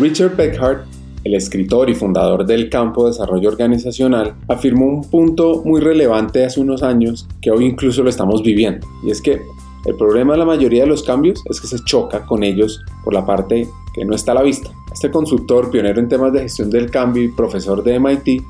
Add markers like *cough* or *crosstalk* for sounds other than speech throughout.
Richard Beckhart, el escritor y fundador del campo de desarrollo organizacional, afirmó un punto muy relevante hace unos años que hoy incluso lo estamos viviendo, y es que el problema de la mayoría de los cambios es que se choca con ellos por la parte que no está a la vista. Este consultor, pionero en temas de gestión del cambio y profesor de MIT,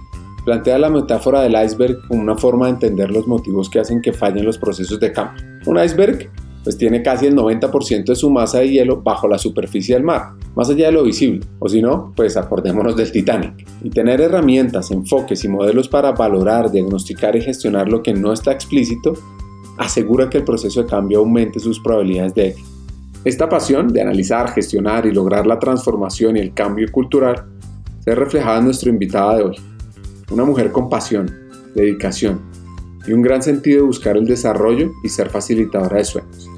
plantea la metáfora del iceberg como una forma de entender los motivos que hacen que fallen los procesos de cambio. Un iceberg pues tiene casi el 90% de su masa de hielo bajo la superficie del mar, más allá de lo visible, o si no, pues acordémonos del Titanic. Y tener herramientas, enfoques y modelos para valorar, diagnosticar y gestionar lo que no está explícito asegura que el proceso de cambio aumente sus probabilidades de éxito. Esta pasión de analizar, gestionar y lograr la transformación y el cambio cultural se reflejada en nuestra invitada de hoy, una mujer con pasión, dedicación y un gran sentido de buscar el desarrollo y ser facilitadora de sueños.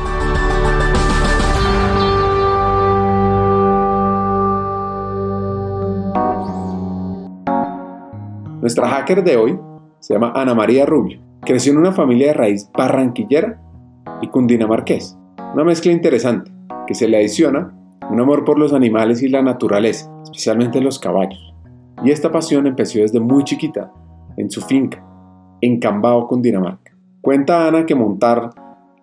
Nuestra hacker de hoy se llama Ana María Rubio. Creció en una familia de raíz barranquillera y cundinamarqués. Una mezcla interesante que se le adiciona un amor por los animales y la naturaleza, especialmente los caballos. Y esta pasión empezó desde muy chiquita, en su finca, en Cambao, Cundinamarca. Cuenta Ana que montar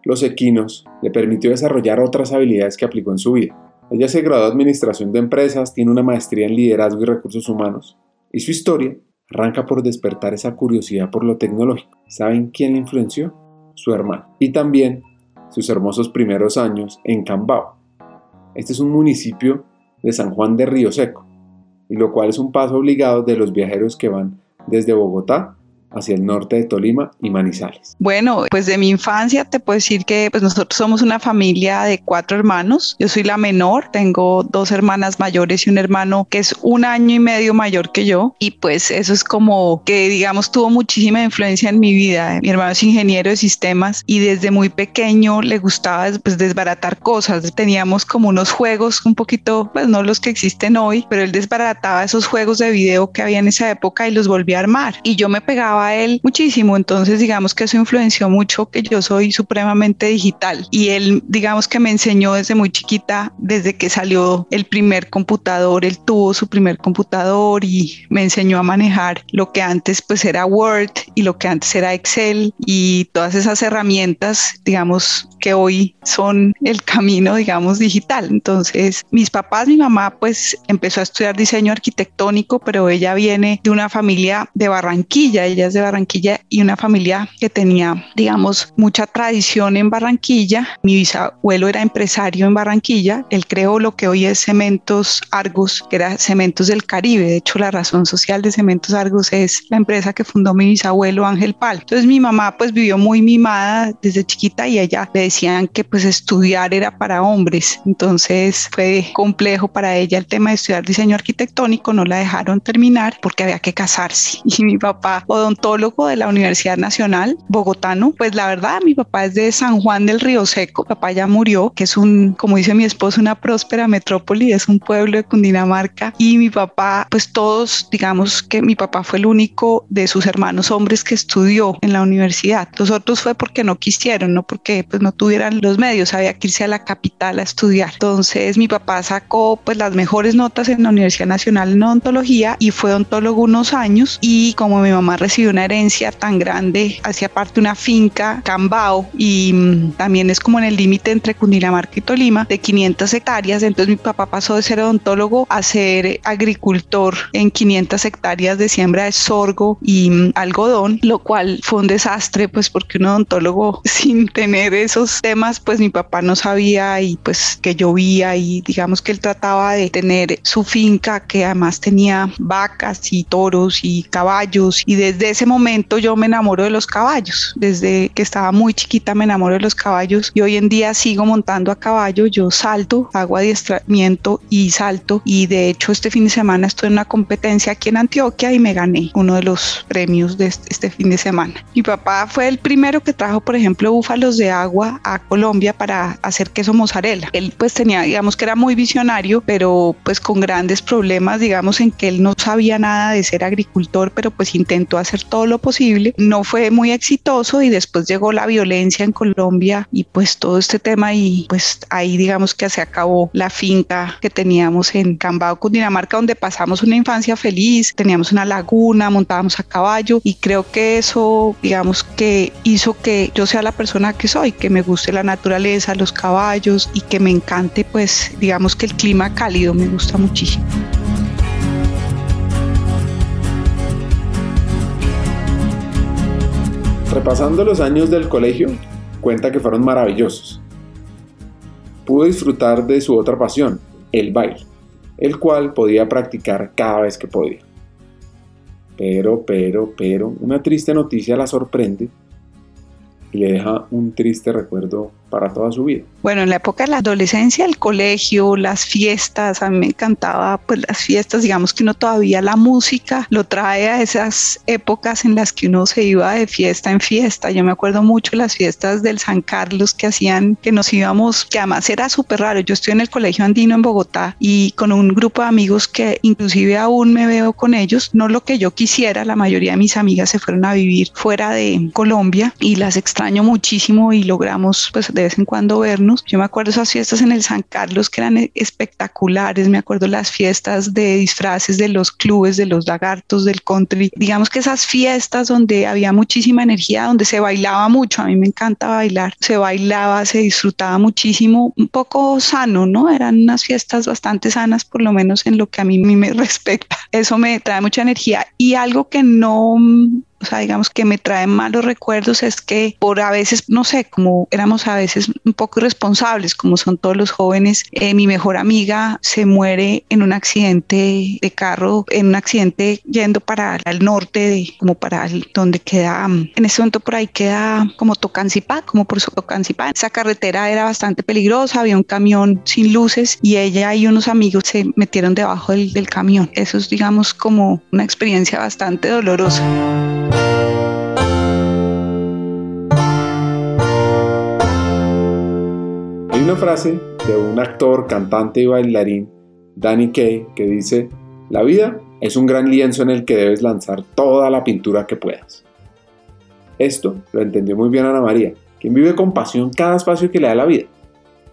los equinos le permitió desarrollar otras habilidades que aplicó en su vida. Ella se graduó de Administración de Empresas, tiene una maestría en Liderazgo y Recursos Humanos, y su historia arranca por despertar esa curiosidad por lo tecnológico. ¿Saben quién le influenció? Su hermano. Y también sus hermosos primeros años en Cambao. Este es un municipio de San Juan de Río Seco, y lo cual es un paso obligado de los viajeros que van desde Bogotá hacia el norte de Tolima y Manizales. Bueno, pues de mi infancia te puedo decir que pues nosotros somos una familia de cuatro hermanos. Yo soy la menor, tengo dos hermanas mayores y un hermano que es un año y medio mayor que yo y pues eso es como que digamos tuvo muchísima influencia en mi vida. Mi hermano es ingeniero de sistemas y desde muy pequeño le gustaba pues desbaratar cosas. Teníamos como unos juegos un poquito, pues no los que existen hoy, pero él desbarataba esos juegos de video que había en esa época y los volvía a armar y yo me pegaba a él muchísimo, entonces digamos que eso influenció mucho que yo soy supremamente digital. Y él digamos que me enseñó desde muy chiquita, desde que salió el primer computador, él tuvo su primer computador y me enseñó a manejar lo que antes pues era Word y lo que antes era Excel y todas esas herramientas, digamos que hoy son el camino, digamos, digital. Entonces, mis papás, mi mamá pues empezó a estudiar diseño arquitectónico, pero ella viene de una familia de Barranquilla, ella de Barranquilla y una familia que tenía, digamos, mucha tradición en Barranquilla. Mi bisabuelo era empresario en Barranquilla. Él creó lo que hoy es Cementos Argos, que era Cementos del Caribe. De hecho, la razón social de Cementos Argos es la empresa que fundó mi bisabuelo Ángel Pal. Entonces, mi mamá pues vivió muy mimada desde chiquita y ella le decían que pues estudiar era para hombres. Entonces, fue complejo para ella el tema de estudiar diseño arquitectónico. No la dejaron terminar porque había que casarse. *laughs* Y mi papá, odontólogo, de la Universidad Nacional, bogotano. Pues la verdad, mi papá es de San Juan del Río Seco. papá ya murió, que es un, como dice mi esposo, una próspera metrópoli, es un pueblo de Cundinamarca. Y mi papá, pues todos, digamos que mi papá fue el único de sus hermanos hombres que estudió en la universidad. Los otros fue porque no quisieron, no porque pues no tuvieran los medios, había que irse a la capital a estudiar. Entonces mi papá sacó pues las mejores notas en la Universidad Nacional en odontología y fue odontólogo unos años y como mi mamá recibió una herencia tan grande, hacía parte una finca, Cambao, y mm, también es como en el límite entre Cundinamarca y Tolima, de 500 hectáreas. Entonces mi papá pasó de ser odontólogo a ser agricultor en 500 hectáreas de siembra de sorgo y mm, algodón, lo cual fue un desastre, pues porque un odontólogo *laughs* sin tener esos temas, pues mi papá no sabía y pues que llovía y digamos que él trataba de tener su finca que además tenía vacas y toros y caballos y desde ese momento yo me enamoro de los caballos. Desde que estaba muy chiquita me enamoro de los caballos y hoy en día sigo montando a caballo. Yo salto, hago adiestramiento y salto. Y de hecho este fin de semana estoy en una competencia aquí en Antioquia y me gané uno de los premios de este, este fin de semana. Mi papá fue el primero que trajo, por ejemplo, búfalos de agua a Colombia para hacer queso mozzarella. Él pues tenía, digamos que era muy visionario, pero pues con grandes problemas, digamos, en que él no sabía nada de ser agricultor, pero pues intentó hacer todo lo posible. No fue muy exitoso y después llegó la violencia en Colombia y pues todo este tema y pues ahí digamos que se acabó la finca que teníamos en Cambao, Cundinamarca, donde pasamos una infancia feliz, teníamos una laguna, montábamos a caballo y creo que eso digamos que hizo que yo sea la persona que soy, que me guste la naturaleza, los caballos y que me encante pues digamos que el clima cálido me gusta muchísimo. Repasando los años del colegio, cuenta que fueron maravillosos. Pudo disfrutar de su otra pasión, el baile, el cual podía practicar cada vez que podía. Pero, pero, pero, una triste noticia la sorprende y le deja un triste recuerdo para toda su vida. Bueno, en la época de la adolescencia, el colegio, las fiestas, a mí me encantaba pues las fiestas, digamos que uno todavía la música lo trae a esas épocas en las que uno se iba de fiesta en fiesta. Yo me acuerdo mucho las fiestas del San Carlos que hacían que nos íbamos, que además era súper raro. Yo estoy en el colegio andino en Bogotá y con un grupo de amigos que inclusive aún me veo con ellos, no lo que yo quisiera, la mayoría de mis amigas se fueron a vivir fuera de Colombia y las extraño muchísimo y logramos pues de vez en cuando vernos. Yo me acuerdo esas fiestas en el San Carlos que eran espectaculares, me acuerdo las fiestas de disfraces de los clubes, de los lagartos, del country. Digamos que esas fiestas donde había muchísima energía, donde se bailaba mucho, a mí me encanta bailar, se bailaba, se disfrutaba muchísimo, un poco sano, ¿no? Eran unas fiestas bastante sanas, por lo menos en lo que a mí me *laughs* respecta. Eso me trae mucha energía y algo que no o sea, digamos que me trae malos recuerdos es que por a veces, no sé, como éramos a veces un poco irresponsables, como son todos los jóvenes, eh, mi mejor amiga se muere en un accidente de carro, en un accidente yendo para el norte, como para el, donde queda, en ese momento por ahí queda como Tocancipá, como por su Tocancipá. Esa carretera era bastante peligrosa, había un camión sin luces y ella y unos amigos se metieron debajo del, del camión. Eso es, digamos, como una experiencia bastante dolorosa. Una frase de un actor, cantante y bailarín, Danny Kaye, que dice, la vida es un gran lienzo en el que debes lanzar toda la pintura que puedas. Esto lo entendió muy bien Ana María, quien vive con pasión cada espacio que le da la vida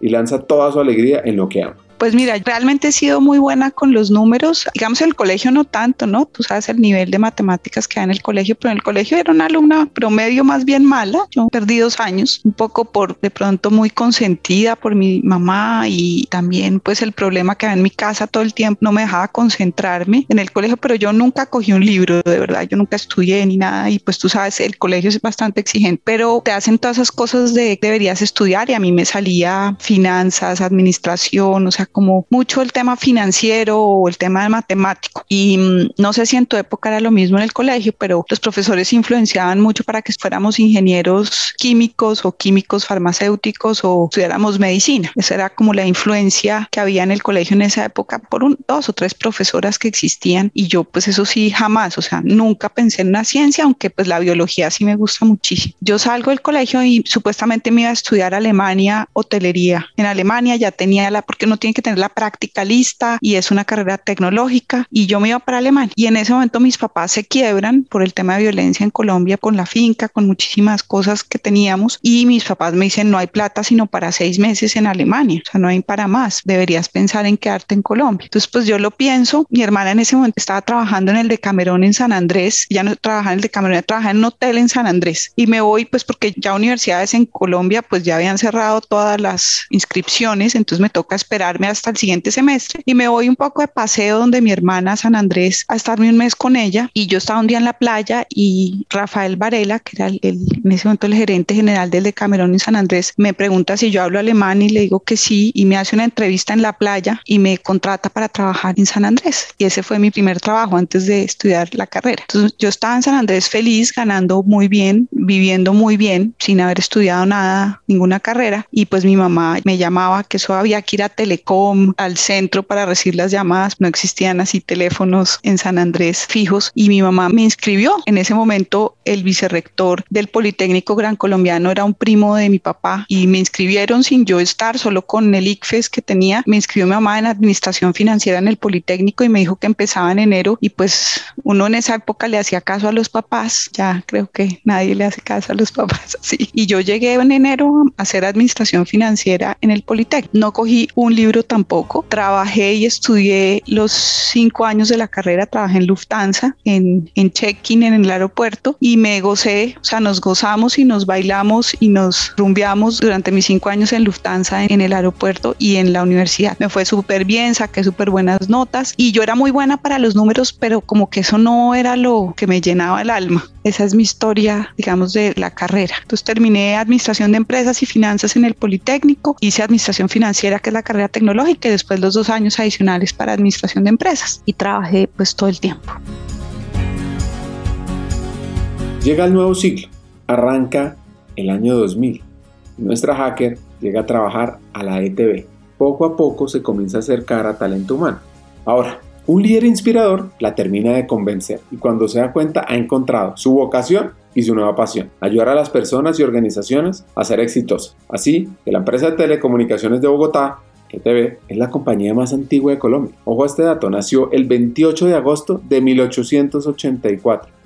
y lanza toda su alegría en lo que ama. Pues mira, realmente he sido muy buena con los números. Digamos, en el colegio no tanto, ¿no? Tú sabes el nivel de matemáticas que hay en el colegio, pero en el colegio era una alumna promedio más bien mala. Yo perdí dos años, un poco por de pronto muy consentida por mi mamá y también pues el problema que había en mi casa todo el tiempo no me dejaba concentrarme en el colegio, pero yo nunca cogí un libro, de verdad, yo nunca estudié ni nada y pues tú sabes, el colegio es bastante exigente, pero te hacen todas esas cosas de deberías estudiar y a mí me salía finanzas, administración, o sea, como mucho el tema financiero o el tema matemático. Y mm, no sé si en tu época era lo mismo en el colegio, pero los profesores influenciaban mucho para que fuéramos ingenieros químicos o químicos farmacéuticos o estudiáramos medicina. Esa era como la influencia que había en el colegio en esa época por un, dos o tres profesoras que existían y yo pues eso sí jamás, o sea, nunca pensé en una ciencia, aunque pues la biología sí me gusta muchísimo. Yo salgo del colegio y supuestamente me iba a estudiar Alemania hotelería. En Alemania ya tenía la, porque no tiene que tener la práctica lista y es una carrera tecnológica y yo me iba para Alemania y en ese momento mis papás se quiebran por el tema de violencia en Colombia con la finca, con muchísimas cosas que teníamos y mis papás me dicen no hay plata sino para seis meses en Alemania, o sea, no hay para más, deberías pensar en quedarte en Colombia. Entonces pues yo lo pienso, mi hermana en ese momento estaba trabajando en el de Camerón en San Andrés, ya no trabajaba en el de Camerón, trabajaba en un hotel en San Andrés y me voy pues porque ya universidades en Colombia pues ya habían cerrado todas las inscripciones, entonces me toca esperarme quedarme hasta el siguiente semestre y me voy un poco de paseo donde mi hermana San Andrés a estarme un mes con ella. Y yo estaba un día en la playa y Rafael Varela, que era el, en ese momento el gerente general del de Camerón en San Andrés, me pregunta si yo hablo alemán y le digo que sí y me hace una entrevista en la playa y me contrata para trabajar en San Andrés. Y ese fue mi primer trabajo antes de estudiar la carrera. Entonces yo estaba en San Andrés feliz, ganando muy bien, viviendo muy bien, sin haber estudiado nada, ninguna carrera. Y pues mi mamá me llamaba que eso había que ir a Telecom, al centro para recibir las llamadas, no existían así teléfonos en San Andrés fijos y mi mamá me inscribió. En ese momento el vicerrector del Politécnico Gran Colombiano era un primo de mi papá y me inscribieron sin yo estar, solo con el ICFES que tenía. Me inscribió mi mamá en administración financiera en el Politécnico y me dijo que empezaba en enero y pues uno en esa época le hacía caso a los papás, ya creo que nadie le hace caso a los papás *laughs* así. Y yo llegué en enero a hacer administración financiera en el Politécnico. No cogí un libro tampoco, trabajé y estudié los cinco años de la carrera, trabajé en Lufthansa, en, en check-in en el aeropuerto y me gocé, o sea, nos gozamos y nos bailamos y nos rumbeamos durante mis cinco años en Lufthansa en el aeropuerto y en la universidad. Me fue súper bien, saqué súper buenas notas y yo era muy buena para los números, pero como que eso no era lo que me llenaba el alma. Esa es mi historia, digamos, de la carrera. Entonces terminé administración de empresas y finanzas en el Politécnico, hice administración financiera, que es la carrera tecnológica, y después los dos años adicionales para administración de empresas y trabajé pues todo el tiempo. Llega el nuevo siglo, arranca el año 2000. Nuestra hacker llega a trabajar a la ETB. Poco a poco se comienza a acercar a talento humano. Ahora, un líder inspirador la termina de convencer y cuando se da cuenta ha encontrado su vocación y su nueva pasión, ayudar a las personas y organizaciones a ser exitosas. Así que la empresa de telecomunicaciones de Bogotá, ETB, es la compañía más antigua de Colombia. Ojo a este dato, nació el 28 de agosto de 1884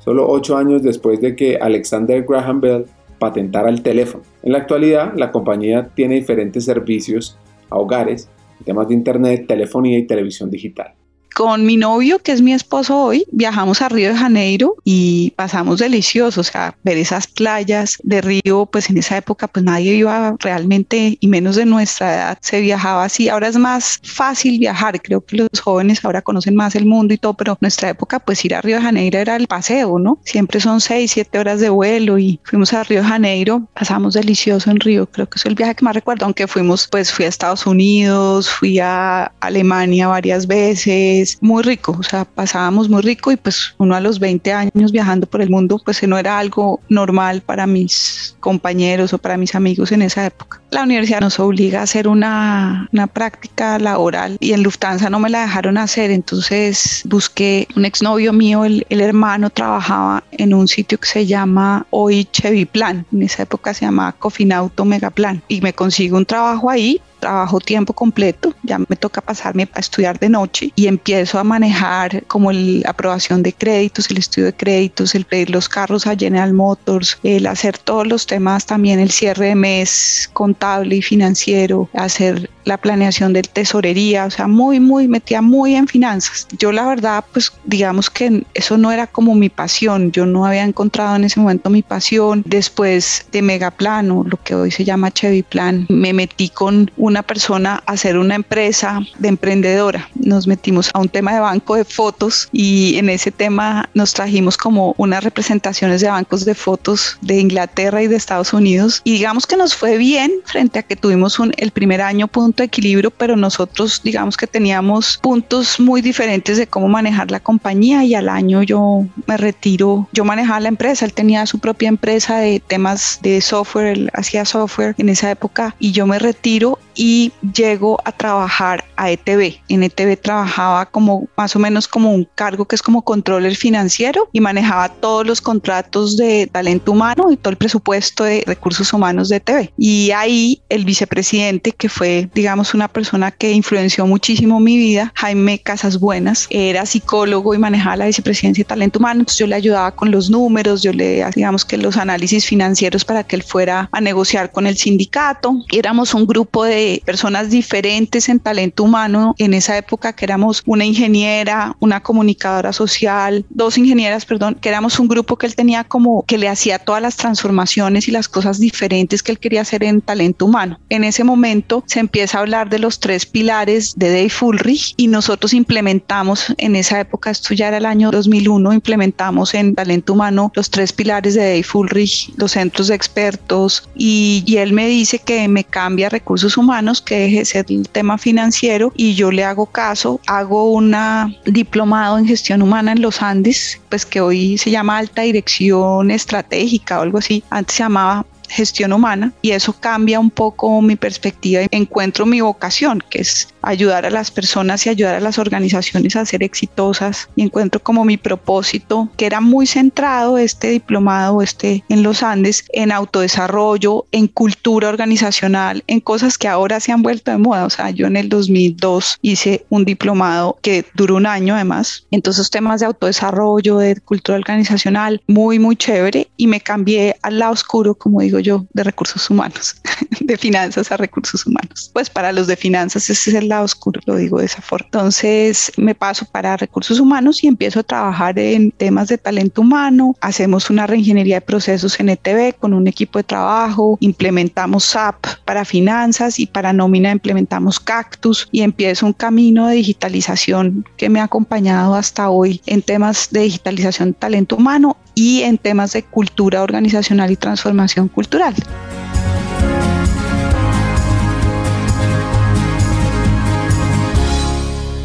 solo ocho años después de que Alexander Graham Bell patentara el teléfono. En la actualidad, la compañía tiene diferentes servicios a hogares, temas de Internet, telefonía y televisión digital con mi novio, que es mi esposo hoy, viajamos a Río de Janeiro y pasamos delicioso, o sea, ver esas playas de Río, pues en esa época pues nadie iba realmente, y menos de nuestra edad, se viajaba así. Ahora es más fácil viajar, creo que los jóvenes ahora conocen más el mundo y todo, pero nuestra época pues ir a Río de Janeiro era el paseo, ¿no? Siempre son seis, siete horas de vuelo y fuimos a Río de Janeiro, pasamos delicioso en Río, creo que es el viaje que más recuerdo, aunque fuimos, pues fui a Estados Unidos, fui a Alemania varias veces, muy rico, o sea, pasábamos muy rico y pues uno a los 20 años viajando por el mundo, pues no era algo normal para mis compañeros o para mis amigos en esa época. La universidad nos obliga a hacer una, una práctica laboral y en Lufthansa no me la dejaron hacer, entonces busqué un exnovio mío, el, el hermano trabajaba en un sitio que se llama hoy Cheviplan, en esa época se llamaba Cofinauto Megaplan. Y me consigo un trabajo ahí trabajo tiempo completo, ya me toca pasarme a estudiar de noche y empiezo a manejar como la aprobación de créditos, el estudio de créditos, el pedir los carros a General Motors, el hacer todos los temas también, el cierre de mes contable y financiero, hacer la planeación de tesorería, o sea, muy, muy, metía muy en finanzas. Yo la verdad, pues digamos que eso no era como mi pasión, yo no había encontrado en ese momento mi pasión. Después de Megaplano, lo que hoy se llama Chevy Plan, me metí con una persona a hacer una empresa de emprendedora. Nos metimos a un tema de banco de fotos y en ese tema nos trajimos como unas representaciones de bancos de fotos de Inglaterra y de Estados Unidos y digamos que nos fue bien frente a que tuvimos el primer año punto de equilibrio, pero nosotros digamos que teníamos puntos muy diferentes de cómo manejar la compañía y al año yo me retiro, yo manejaba la empresa, él tenía su propia empresa de temas de software, él hacía software en esa época y yo me retiro y llego a trabajar a ETB. En ETB trabajaba como más o menos como un cargo que es como controller financiero y manejaba todos los contratos de talento humano y todo el presupuesto de recursos humanos de ETB. Y ahí el vicepresidente, que fue, digamos, una persona que influenció muchísimo mi vida, Jaime Casas Buenas, era psicólogo y manejaba la vicepresidencia de talento humano. Entonces yo le ayudaba con los números, yo le, digamos que los análisis financieros para que él fuera a negociar con el sindicato. Éramos un grupo de personas diferentes en talento humano en esa época, que éramos una ingeniera, una comunicadora social, dos ingenieras, perdón, que éramos un grupo que él tenía como que le hacía todas las transformaciones y las cosas diferentes que él quería hacer en talento humano. En ese momento se empieza a hablar de los tres pilares de Dave Fulrich y nosotros implementamos en esa época, esto ya era el año 2001, implementamos en talento humano los tres pilares de Dave Fulrich, los centros de expertos y, y él me dice que me cambia recursos humanos, que deje de ser el tema financiero y yo le hago caso, hago una diplomado en gestión humana en los Andes, pues que hoy se llama alta dirección estratégica o algo así, antes se llamaba gestión humana y eso cambia un poco mi perspectiva y encuentro mi vocación, que es ayudar a las personas y ayudar a las organizaciones a ser exitosas. Y encuentro como mi propósito, que era muy centrado este diplomado este en los Andes en autodesarrollo, en cultura organizacional, en cosas que ahora se han vuelto de moda, o sea, yo en el 2002 hice un diplomado que duró un año además, entonces temas de autodesarrollo, de cultura organizacional, muy muy chévere. Y me cambié al lado oscuro, como digo yo, de recursos humanos, *laughs* de finanzas a recursos humanos. Pues para los de finanzas ese es el lado oscuro, lo digo de esa forma. Entonces me paso para recursos humanos y empiezo a trabajar en temas de talento humano. Hacemos una reingeniería de procesos en ETV con un equipo de trabajo, implementamos SAP para finanzas y para nómina implementamos Cactus y empiezo un camino de digitalización que me ha acompañado hasta hoy en temas de digitalización talento humano y en temas de cultura organizacional y transformación cultural.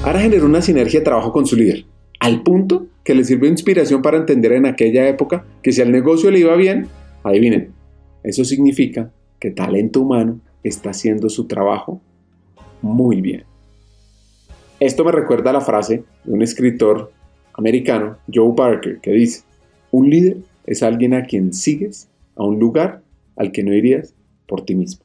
Ara generó una sinergia de trabajo con su líder, al punto que le sirvió inspiración para entender en aquella época que si al negocio le iba bien, adivinen, eso significa que talento humano está haciendo su trabajo muy bien. Esto me recuerda a la frase de un escritor americano, Joe Barker, que dice, un líder es alguien a quien sigues a un lugar al que no irías por ti mismo.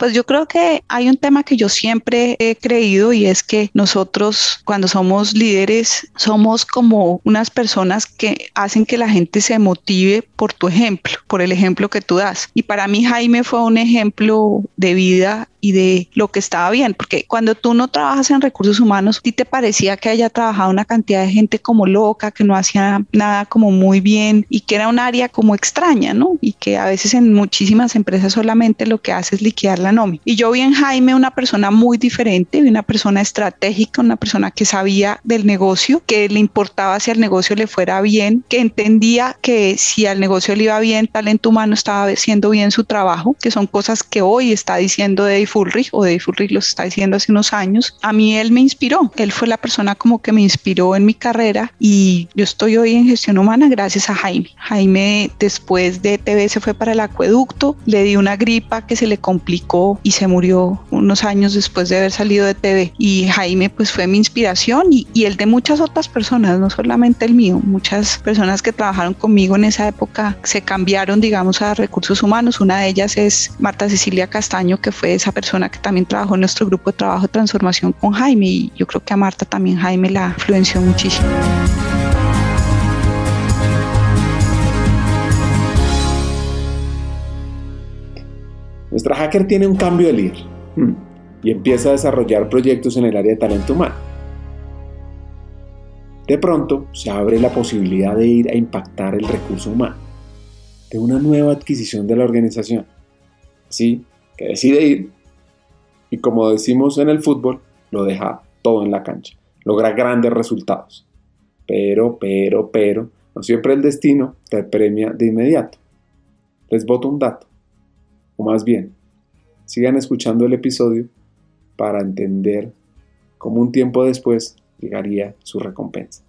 Pues yo creo que hay un tema que yo siempre he creído y es que nosotros cuando somos líderes somos como unas personas que hacen que la gente se motive por tu ejemplo, por el ejemplo que tú das. Y para mí Jaime fue un ejemplo de vida y de lo que estaba bien, porque cuando tú no trabajas en recursos humanos, a ti te parecía que haya trabajado una cantidad de gente como loca, que no hacía nada como muy bien y que era un área como extraña, ¿no? Y que a veces en muchísimas empresas solamente lo que hace es liquidar la nómina. Y yo vi en Jaime una persona muy diferente, una persona estratégica, una persona que sabía del negocio, que le importaba si al negocio le fuera bien, que entendía que si al negocio le iba bien, talento humano estaba haciendo bien su trabajo, que son cosas que hoy está diciendo de Fulrich o Dave Fulrich lo está diciendo hace unos años, a mí él me inspiró. Él fue la persona como que me inspiró en mi carrera y yo estoy hoy en gestión humana gracias a Jaime. Jaime después de TV se fue para el acueducto, le dio una gripa que se le complicó y se murió unos años después de haber salido de TV. Y Jaime pues fue mi inspiración y, y el de muchas otras personas, no solamente el mío, muchas personas que trabajaron conmigo en esa época se cambiaron digamos a recursos humanos. Una de ellas es Marta Cecilia Castaño que fue esa persona que también trabajó en nuestro grupo de trabajo de transformación con Jaime y yo creo que a Marta también Jaime la influenció muchísimo. Nuestra hacker tiene un cambio de líder hmm, y empieza a desarrollar proyectos en el área de talento humano. De pronto se abre la posibilidad de ir a impactar el recurso humano, de una nueva adquisición de la organización. Así que decide ir y como decimos en el fútbol, lo deja todo en la cancha, logra grandes resultados. Pero, pero, pero, no siempre el destino te premia de inmediato. Les voto un dato, o más bien, sigan escuchando el episodio para entender cómo un tiempo después llegaría su recompensa.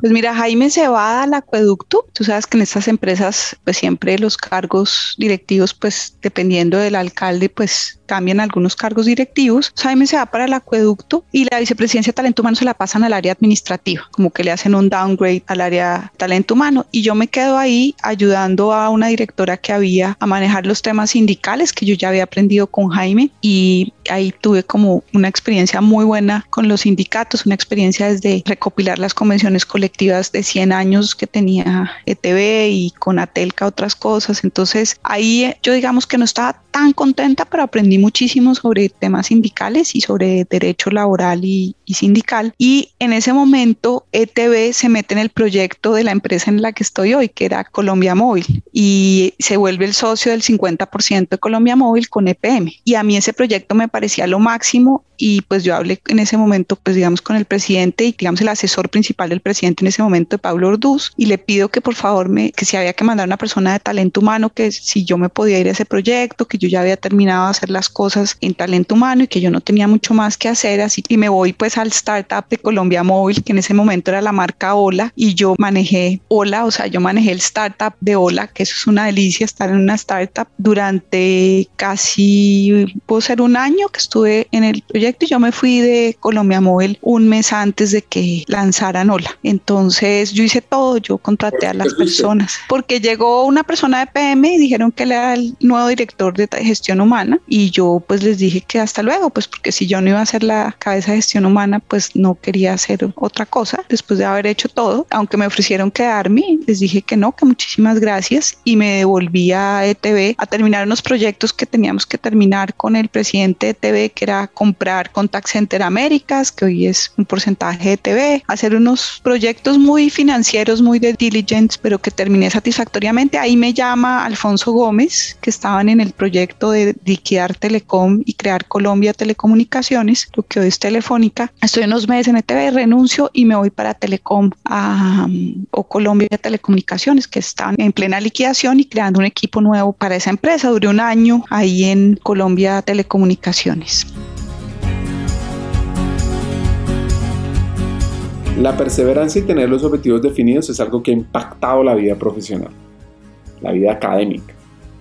Pues mira, Jaime se va al acueducto. Tú sabes que en estas empresas, pues siempre los cargos directivos, pues dependiendo del alcalde, pues cambian algunos cargos directivos. Jaime se va para el acueducto y la vicepresidencia de talento humano se la pasan al área administrativa, como que le hacen un downgrade al área talento humano. Y yo me quedo ahí ayudando a una directora que había a manejar los temas sindicales que yo ya había aprendido con Jaime. Y ahí tuve como una experiencia muy buena con los sindicatos, una experiencia desde recopilar las convenciones colectivas de 100 años que tenía ETB y con Atelca otras cosas. Entonces ahí yo digamos que no estaba tan contenta, pero aprendí muchísimo sobre temas sindicales y sobre derecho laboral y, y sindical. Y en ese momento ETB se mete en el proyecto de la empresa en la que estoy hoy, que era Colombia Móvil, y se vuelve el socio del 50% de Colombia Móvil con EPM. Y a mí ese proyecto me parecía lo máximo y pues yo hablé en ese momento, pues digamos, con el presidente y digamos el asesor principal del presidente en ese momento, Pablo Orduz, y le pido que por favor me, que si había que mandar una persona de talento humano, que si yo me podía ir a ese proyecto, que yo ya había terminado de hacer las cosas en talento humano y que yo no tenía mucho más que hacer, así y me voy pues al startup de Colombia Móvil, que en ese momento era la marca Hola, y yo manejé Hola, o sea, yo manejé el startup de Hola, que eso es una delicia estar en una startup durante casi, puedo ser un año que estuve en el proyecto y yo me fui de Colombia Móvil un mes antes de que lanzaran Hola. Entonces yo hice todo, yo contraté a las personas porque llegó una persona de PM y dijeron que él era el nuevo director de gestión humana y yo pues les dije que hasta luego, pues porque si yo no iba a ser la cabeza de gestión humana, pues no quería hacer otra cosa después de haber hecho todo. Aunque me ofrecieron quedarme, les dije que no, que muchísimas gracias y me devolví a ETV a terminar unos proyectos que teníamos que terminar con el presidente de ETV, que era comprar Contact Center Américas, que hoy es un porcentaje de TV, hacer unos proyectos muy financieros, muy de diligence, pero que terminé satisfactoriamente. Ahí me llama Alfonso Gómez, que estaban en el proyecto de liquidar Telecom y crear Colombia Telecomunicaciones, lo que hoy es Telefónica. Estoy unos meses en ETV, renuncio y me voy para Telecom o Colombia Telecomunicaciones, que están en plena liquidación y creando un equipo nuevo para esa empresa. Duré un año ahí en Colombia Telecomunicaciones. La perseverancia y tener los objetivos definidos es algo que ha impactado la vida profesional, la vida académica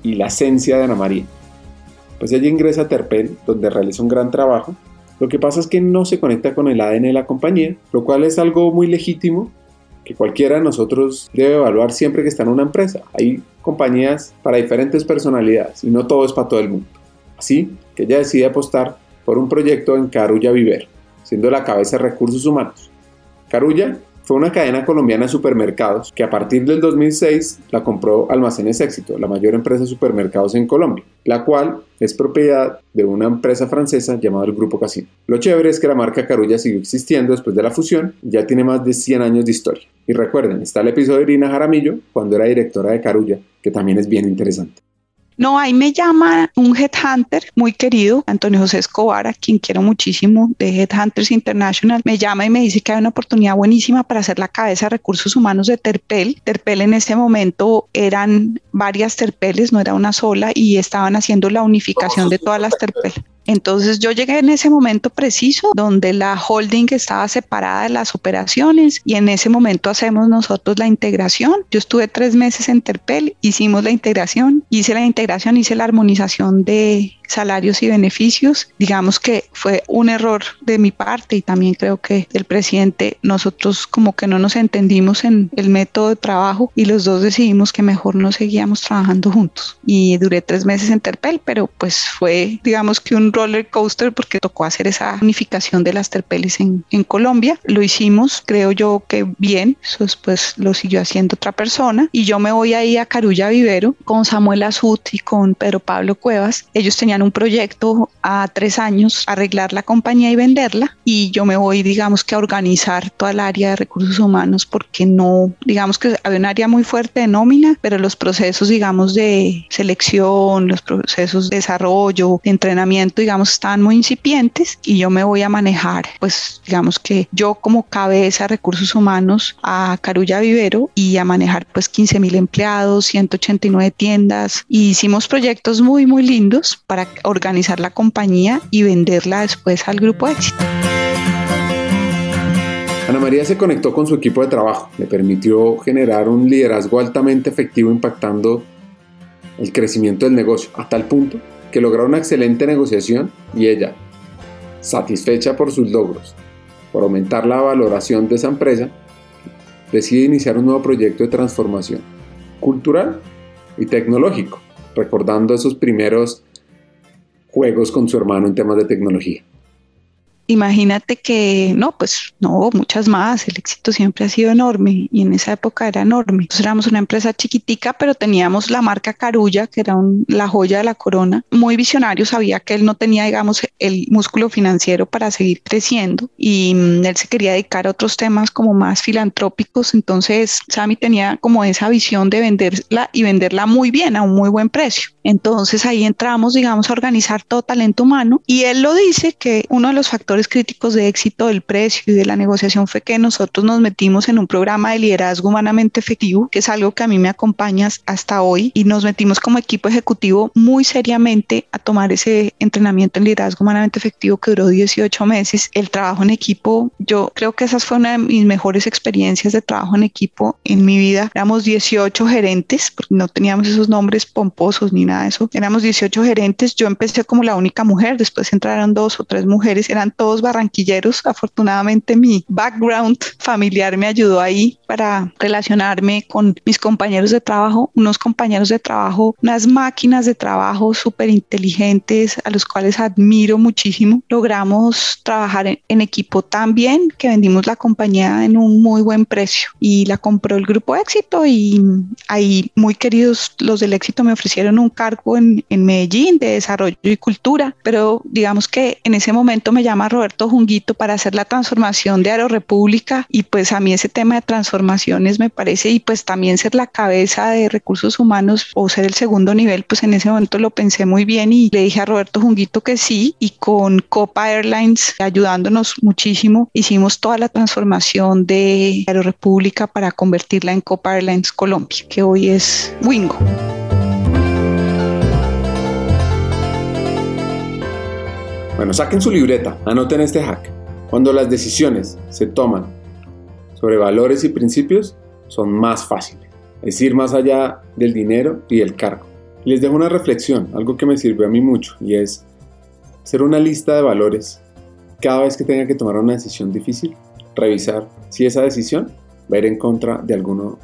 y la esencia de Ana María. Pues ella ingresa a Terpel, donde realiza un gran trabajo. Lo que pasa es que no se conecta con el ADN de la compañía, lo cual es algo muy legítimo que cualquiera de nosotros debe evaluar siempre que está en una empresa. Hay compañías para diferentes personalidades y no todo es para todo el mundo. Así que ella decide apostar por un proyecto en Carulla Viver, siendo la cabeza de recursos humanos. Carulla fue una cadena colombiana de supermercados que a partir del 2006 la compró Almacenes Éxito, la mayor empresa de supermercados en Colombia, la cual es propiedad de una empresa francesa llamada el Grupo Casino. Lo chévere es que la marca Carulla siguió existiendo después de la fusión ya tiene más de 100 años de historia. Y recuerden, está el episodio de Irina Jaramillo cuando era directora de Carulla, que también es bien interesante. No, ahí me llama un headhunter muy querido, Antonio José Escobar, a quien quiero muchísimo, de Headhunters International. Me llama y me dice que hay una oportunidad buenísima para ser la cabeza de recursos humanos de Terpel. Terpel en ese momento eran varias Terpeles, no era una sola, y estaban haciendo la unificación de todas las Terpel. Entonces yo llegué en ese momento preciso donde la holding estaba separada de las operaciones y en ese momento hacemos nosotros la integración. Yo estuve tres meses en Terpel, hicimos la integración, hice la integración, hice la armonización de salarios y beneficios. Digamos que fue un error de mi parte y también creo que del presidente. Nosotros como que no nos entendimos en el método de trabajo y los dos decidimos que mejor no seguíamos trabajando juntos. Y duré tres meses en Terpel, pero pues fue digamos que un roller coaster porque tocó hacer esa unificación de las Terpeles en, en Colombia. Lo hicimos, creo yo que bien. Después lo siguió haciendo otra persona y yo me voy ahí a Carulla Vivero con Samuel Azut y con Pedro Pablo Cuevas. Ellos tenían un proyecto a tres años, arreglar la compañía y venderla. Y yo me voy, digamos que a organizar toda el área de recursos humanos porque no, digamos que había un área muy fuerte de nómina, pero los procesos, digamos, de selección, los procesos de desarrollo, de entrenamiento, digamos, estaban muy incipientes y yo me voy a manejar, pues, digamos que yo como cabeza de recursos humanos a Carulla Vivero y a manejar pues 15 mil empleados, 189 tiendas y hicimos proyectos muy, muy lindos para organizar la compañía y venderla después al grupo éxito. Ana María se conectó con su equipo de trabajo, le permitió generar un liderazgo altamente efectivo impactando el crecimiento del negocio, a tal punto que lograron una excelente negociación y ella, satisfecha por sus logros, por aumentar la valoración de esa empresa, decide iniciar un nuevo proyecto de transformación cultural y tecnológico, recordando esos primeros juegos con su hermano en temas de tecnología? Imagínate que no, pues no, muchas más. El éxito siempre ha sido enorme y en esa época era enorme. Nosotros éramos una empresa chiquitica, pero teníamos la marca Carulla, que era la joya de la corona. Muy visionario, sabía que él no tenía, digamos, el músculo financiero para seguir creciendo y mm, él se quería dedicar a otros temas como más filantrópicos. Entonces, Sammy tenía como esa visión de venderla y venderla muy bien a un muy buen precio. Entonces ahí entramos, digamos, a organizar todo talento humano y él lo dice que uno de los factores críticos de éxito del precio y de la negociación fue que nosotros nos metimos en un programa de liderazgo humanamente efectivo, que es algo que a mí me acompaña hasta hoy, y nos metimos como equipo ejecutivo muy seriamente a tomar ese entrenamiento en liderazgo humanamente efectivo que duró 18 meses. El trabajo en equipo, yo creo que esa fue una de mis mejores experiencias de trabajo en equipo en mi vida. Éramos 18 gerentes, porque no teníamos esos nombres pomposos ni nada de eso. Éramos 18 gerentes, yo empecé como la única mujer, después entraron dos o tres mujeres, eran todos barranquilleros. Afortunadamente mi background familiar me ayudó ahí para relacionarme con mis compañeros de trabajo, unos compañeros de trabajo, unas máquinas de trabajo súper inteligentes a los cuales admiro muchísimo. Logramos trabajar en, en, equipo tan bien que vendimos la compañía en un muy buen precio y la compró el grupo éxito y ahí muy queridos los del éxito me ofrecieron un cargo en, en Medellín de desarrollo y cultura, pero digamos que en ese momento me llama Roberto Junguito para hacer la transformación de Aerorepública y pues a mí ese tema de transformaciones me parece y pues también ser la cabeza de recursos humanos o ser el segundo nivel, pues en ese momento lo pensé muy bien y le dije a Roberto Junguito que sí y con Copa Airlines ayudándonos muchísimo hicimos toda la transformación de Aerorepública para convertirla en Copa Airlines Colombia, que hoy es Wingo. Bueno, saquen su libreta, anoten este hack. Cuando las decisiones se toman sobre valores y principios, son más fáciles. Es ir más allá del dinero y del cargo. les dejo una reflexión, algo que me sirvió a mí mucho, y es hacer una lista de valores cada vez que tenga que tomar una decisión difícil, revisar si esa decisión va a ir en contra de alguno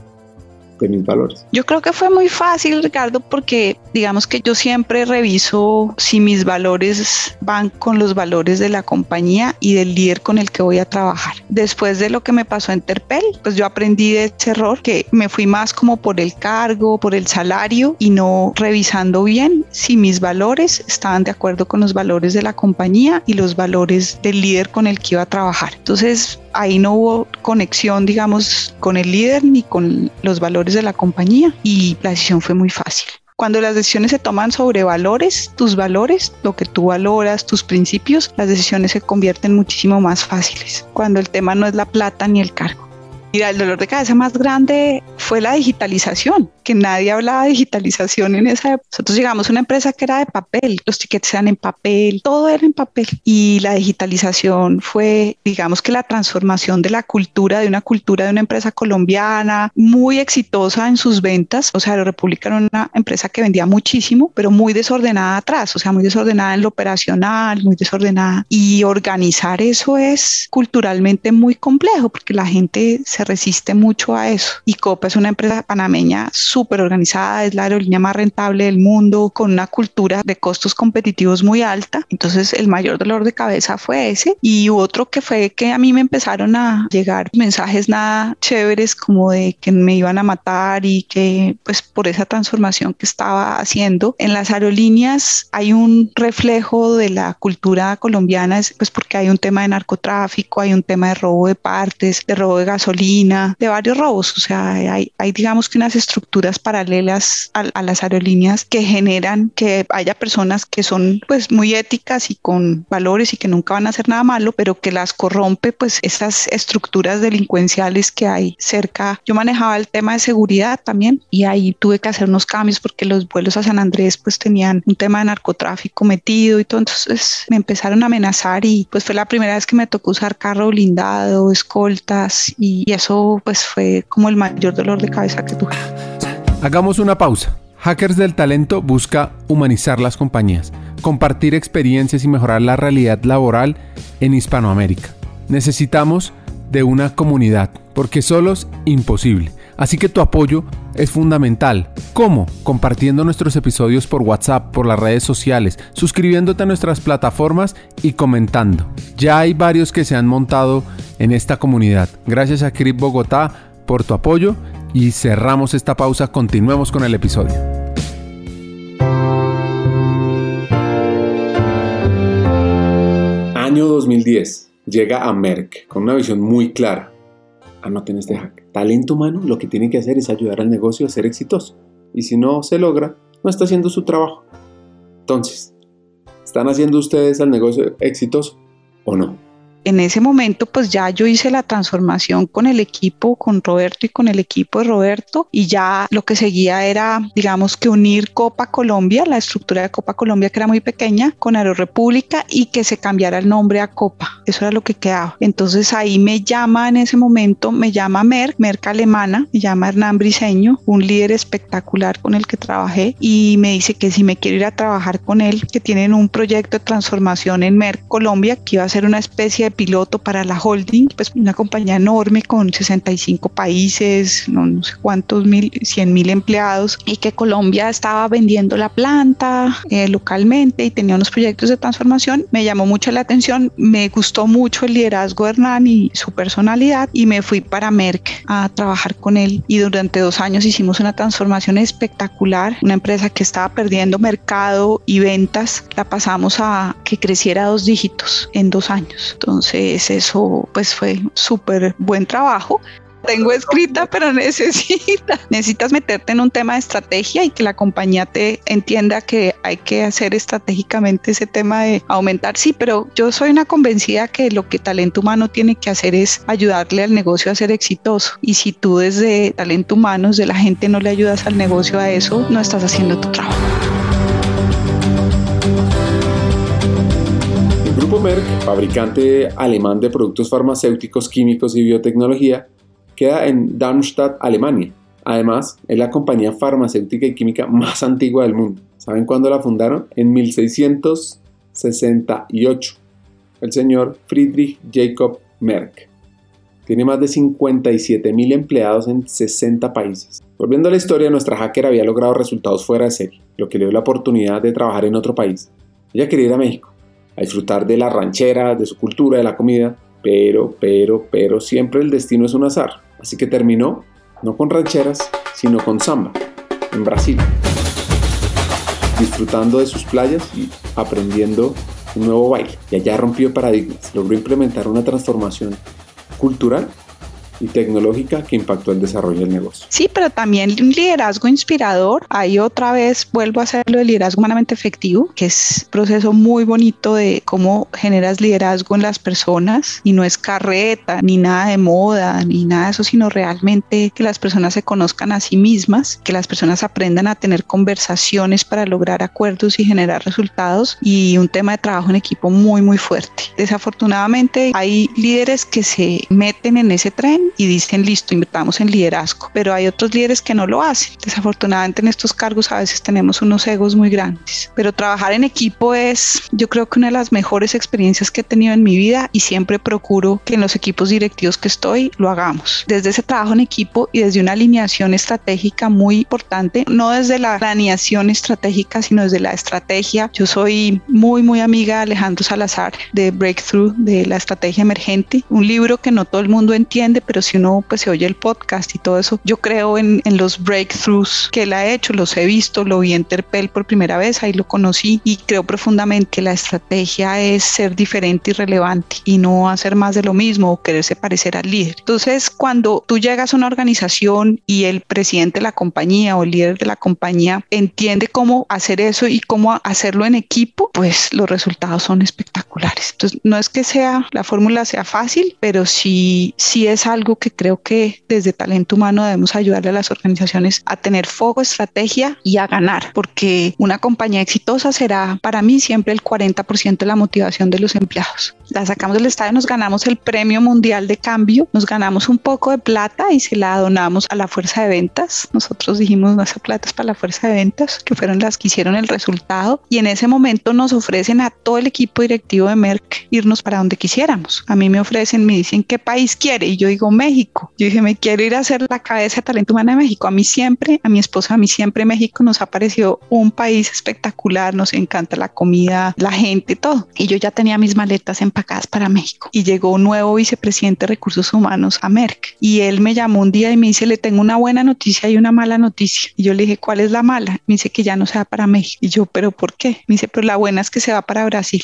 de mis valores? Yo creo que fue muy fácil, Ricardo, porque digamos que yo siempre reviso si mis valores van con los valores de la compañía y del líder con el que voy a trabajar. Después de lo que me pasó en Terpel, pues yo aprendí de ese error que me fui más como por el cargo, por el salario y no revisando bien si mis valores estaban de acuerdo con los valores de la compañía y los valores del líder con el que iba a trabajar. Entonces, ahí no hubo conexión, digamos, con el líder ni con los valores de la compañía y la decisión fue muy fácil. Cuando las decisiones se toman sobre valores, tus valores, lo que tú valoras, tus principios, las decisiones se convierten muchísimo más fáciles. Cuando el tema no es la plata ni el cargo. Mira, el dolor de cabeza más grande fue la digitalización, que nadie hablaba de digitalización en esa época. Nosotros llegamos a una empresa que era de papel, los tickets eran en papel, todo era en papel. Y la digitalización fue, digamos que la transformación de la cultura, de una cultura de una empresa colombiana muy exitosa en sus ventas. O sea, la República era una empresa que vendía muchísimo, pero muy desordenada atrás, o sea, muy desordenada en lo operacional, muy desordenada. Y organizar eso es culturalmente muy complejo porque la gente se resiste mucho a eso. Y Copa es una empresa panameña súper organizada, es la aerolínea más rentable del mundo, con una cultura de costos competitivos muy alta. Entonces el mayor dolor de cabeza fue ese. Y otro que fue que a mí me empezaron a llegar mensajes nada chéveres como de que me iban a matar y que pues por esa transformación que estaba haciendo. En las aerolíneas hay un reflejo de la cultura colombiana, pues porque hay un tema de narcotráfico, hay un tema de robo de partes, de robo de gasolina de varios robos. O sea, hay, hay digamos que unas estructuras paralelas a, las aerolíneas que generan que haya personas que son pues muy éticas y con valores y que nunca van a hacer nada malo, pero que las corrompe pues esas estructuras delincuenciales que hay cerca. Yo manejaba el tema de seguridad también y ahí tuve que hacer unos cambios porque los vuelos a San Andrés pues tenían un tema de narcotráfico metido y todo. Entonces me empezaron a amenazar y pues fue la primera vez que me tocó usar carro blindado, escoltas y, y eso pues fue como el mayor dolor de cabeza que tuve. Hagamos una pausa. Hackers del Talento busca humanizar las compañías, compartir experiencias y mejorar la realidad laboral en Hispanoamérica. Necesitamos de una comunidad, porque solo es imposible. Así que tu apoyo es fundamental. ¿Cómo? Compartiendo nuestros episodios por WhatsApp, por las redes sociales, suscribiéndote a nuestras plataformas y comentando. Ya hay varios que se han montado en esta comunidad. Gracias a Crip Bogotá por tu apoyo y cerramos esta pausa, continuemos con el episodio. Año 2010. Llega a Merck con una visión muy clara. Anoten este hack. Talento humano lo que tiene que hacer es ayudar al negocio a ser exitoso. Y si no se logra, no está haciendo su trabajo. Entonces, ¿están haciendo ustedes al negocio exitoso o no? En ese momento pues ya yo hice la transformación con el equipo, con Roberto y con el equipo de Roberto y ya lo que seguía era digamos que unir Copa Colombia, la estructura de Copa Colombia que era muy pequeña, con Aerorepública y que se cambiara el nombre a Copa. Eso era lo que quedaba. Entonces ahí me llama en ese momento, me llama Merck, Merck alemana, me llama Hernán Briseño, un líder espectacular con el que trabajé y me dice que si me quiero ir a trabajar con él, que tienen un proyecto de transformación en Merck Colombia, que iba a ser una especie de piloto para la holding, pues una compañía enorme con 65 países, no, sé cuántos mil, 100 mil empleados y que Colombia estaba vendiendo la planta eh, localmente y tenía unos proyectos de transformación. Me llamó mucho la atención, me gustó mucho el liderazgo de Hernán y su personalidad y me fui para Merck a trabajar con él y durante dos años hicimos una transformación espectacular, una empresa que estaba perdiendo mercado y ventas, la pasamos a que creciera dos dígitos en dos años. Entonces, entonces eso pues fue súper buen trabajo. Tengo escrita, pero *laughs* necesitas, necesitas meterte en un tema de estrategia y que la compañía te entienda que hay que hacer estratégicamente ese tema de aumentar. Sí, pero yo soy una convencida que lo que talento humano tiene que hacer es ayudarle al negocio a ser exitoso. Y si tú desde talento humano, desde la gente no le ayudas al negocio a eso, no estás haciendo tu trabajo. Merck, fabricante alemán de productos farmacéuticos, químicos y biotecnología, queda en Darmstadt, Alemania. Además, es la compañía farmacéutica y química más antigua del mundo. ¿Saben cuándo la fundaron? En 1668. El señor Friedrich Jacob Merck. Tiene más de 57 mil empleados en 60 países. Volviendo a la historia, nuestra hacker había logrado resultados fuera de serie, lo que le dio la oportunidad de trabajar en otro país. Ella quería ir a México, a disfrutar de la ranchera, de su cultura, de la comida, pero, pero, pero siempre el destino es un azar. Así que terminó no con rancheras, sino con samba, en Brasil, disfrutando de sus playas y aprendiendo un nuevo baile. Y allá rompió paradigmas, logró implementar una transformación cultural y tecnológica que impactó el desarrollo del negocio. Sí, pero también un liderazgo inspirador. Ahí otra vez vuelvo a hacerlo de liderazgo humanamente efectivo, que es un proceso muy bonito de cómo generas liderazgo en las personas y no es carreta, ni nada de moda, ni nada de eso, sino realmente que las personas se conozcan a sí mismas, que las personas aprendan a tener conversaciones para lograr acuerdos y generar resultados y un tema de trabajo en equipo muy, muy fuerte. Desafortunadamente hay líderes que se meten en ese tren y dicen, listo, invertamos en liderazgo, pero hay otros líderes que no lo hacen. Desafortunadamente en estos cargos a veces tenemos unos egos muy grandes, pero trabajar en equipo es, yo creo que una de las mejores experiencias que he tenido en mi vida y siempre procuro que en los equipos directivos que estoy lo hagamos. Desde ese trabajo en equipo y desde una alineación estratégica muy importante, no desde la planeación estratégica, sino desde la estrategia. Yo soy muy, muy amiga de Alejandro Salazar de Breakthrough, de la estrategia emergente, un libro que no todo el mundo entiende, pero pero si uno pues se oye el podcast y todo eso, yo creo en, en los breakthroughs que él ha hecho, los he visto, lo vi en Terpel por primera vez, ahí lo conocí y creo profundamente que la estrategia es ser diferente y relevante y no hacer más de lo mismo o quererse parecer al líder. Entonces, cuando tú llegas a una organización y el presidente de la compañía o el líder de la compañía entiende cómo hacer eso y cómo hacerlo en equipo, pues los resultados son espectaculares. Entonces, no es que sea la fórmula sea fácil, pero sí, sí es algo que creo que desde talento humano debemos ayudarle a las organizaciones a tener foco, estrategia y a ganar, porque una compañía exitosa será para mí siempre el 40% de la motivación de los empleados. La sacamos del estadio, nos ganamos el premio mundial de cambio, nos ganamos un poco de plata y se la donamos a la fuerza de ventas. Nosotros dijimos, no, esa plata es para la fuerza de ventas, que fueron las que hicieron el resultado. Y en ese momento nos ofrecen a todo el equipo directivo de Merck irnos para donde quisiéramos. A mí me ofrecen, me dicen, ¿qué país quiere? Y yo digo, México. Yo dije, me quiero ir a hacer la cabeza de talento humano de México. A mí siempre, a mi esposa, a mí siempre México nos ha parecido un país espectacular, nos encanta la comida, la gente, todo. Y yo ya tenía mis maletas empacadas para México. Y llegó un nuevo vicepresidente de recursos humanos a Merck. Y él me llamó un día y me dice, le tengo una buena noticia y una mala noticia. Y yo le dije, ¿cuál es la mala? Me dice que ya no se va para México. Y yo, ¿pero por qué? Me dice, pero la buena es que se va para Brasil.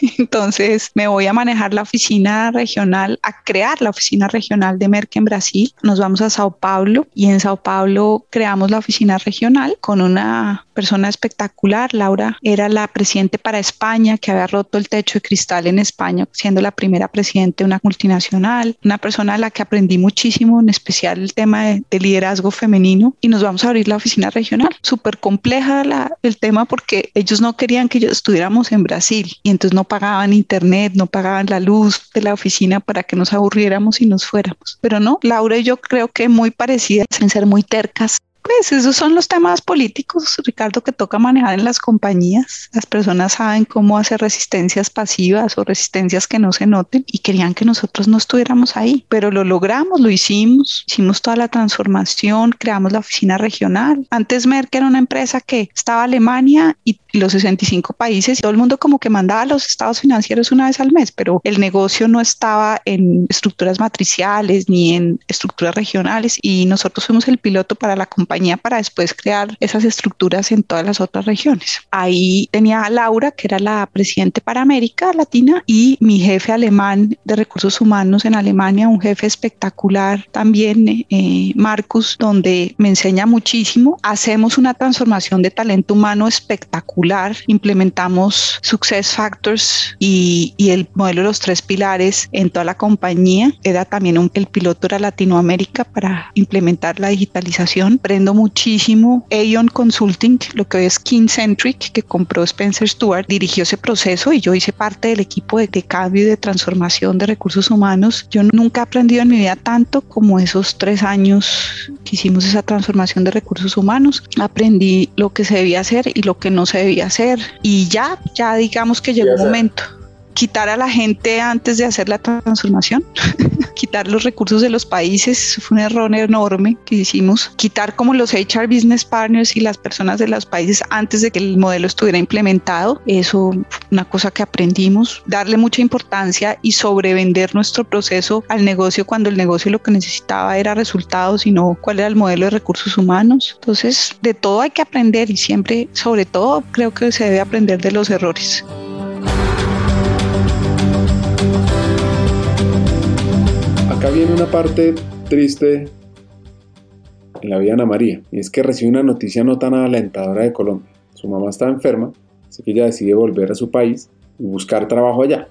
*laughs* Entonces me voy a manejar la oficina regional, a crear la oficina regional de Merck en Brasil. Nos vamos a Sao Paulo y en Sao Paulo creamos la oficina regional con una persona espectacular. Laura era la presidente para España que había roto el techo de cristal en España, siendo la primera presidente de una multinacional, una persona a la que aprendí muchísimo, en especial el tema de, liderazgo femenino. Y nos vamos a abrir la oficina regional. Súper compleja la, el tema porque ellos no querían que estuviéramos en Brasil y entonces no pagaban internet, no pagaban la luz de la oficina para que nos aburriéramos y nos fuéramos. Pero no, Laura y yo creo que muy parecidas en ser muy tercas pues esos son los temas políticos, Ricardo, que toca manejar en las compañías. Las personas saben cómo hacer resistencias pasivas o resistencias que no se noten y querían que nosotros no estuviéramos ahí, pero lo logramos, lo hicimos, hicimos toda la transformación, creamos la oficina regional. Antes Merck era una empresa que estaba Alemania y los 65 países, todo el mundo como que mandaba los estados financieros una vez al mes, pero el negocio no estaba en estructuras matriciales ni en estructuras regionales y nosotros fuimos el piloto para la compañía para después crear esas estructuras en todas las otras regiones. Ahí tenía a Laura, que era la presidente para América Latina, y mi jefe alemán de recursos humanos en Alemania, un jefe espectacular también, eh, Marcus, donde me enseña muchísimo. Hacemos una transformación de talento humano espectacular implementamos Success Factors y, el modelo de los tres pilares en toda la compañía. Era también un, el piloto era Latinoamérica para implementar la digitalización. Prendo muchísimo. Aeon Consulting, lo que hoy es Centric, que compró Spencer Stewart, dirigió ese proceso y yo hice parte del equipo de, de cambio y de transformación de recursos humanos. Yo nunca he aprendido en mi vida tanto como esos tres años que hicimos esa transformación de recursos humanos. Aprendí lo que se debía hacer y lo que no se debía hacer y ya, ya digamos que llegó un momento quitar a la gente antes de hacer la transformación, *laughs* quitar los recursos de los países, fue un error enorme que hicimos, quitar como los HR Business Partners y las personas de los países antes de que el modelo estuviera implementado, eso una cosa que aprendimos, darle mucha importancia y sobrevender nuestro proceso al negocio cuando el negocio lo que necesitaba era resultados y no cuál era el modelo de recursos humanos. Entonces, de todo hay que aprender y siempre, sobre todo, creo que se debe aprender de los errores. Viene una parte triste en la vida de Ana María, y es que recibe una noticia no tan alentadora de Colombia. Su mamá está enferma, así que ella decide volver a su país y buscar trabajo allá.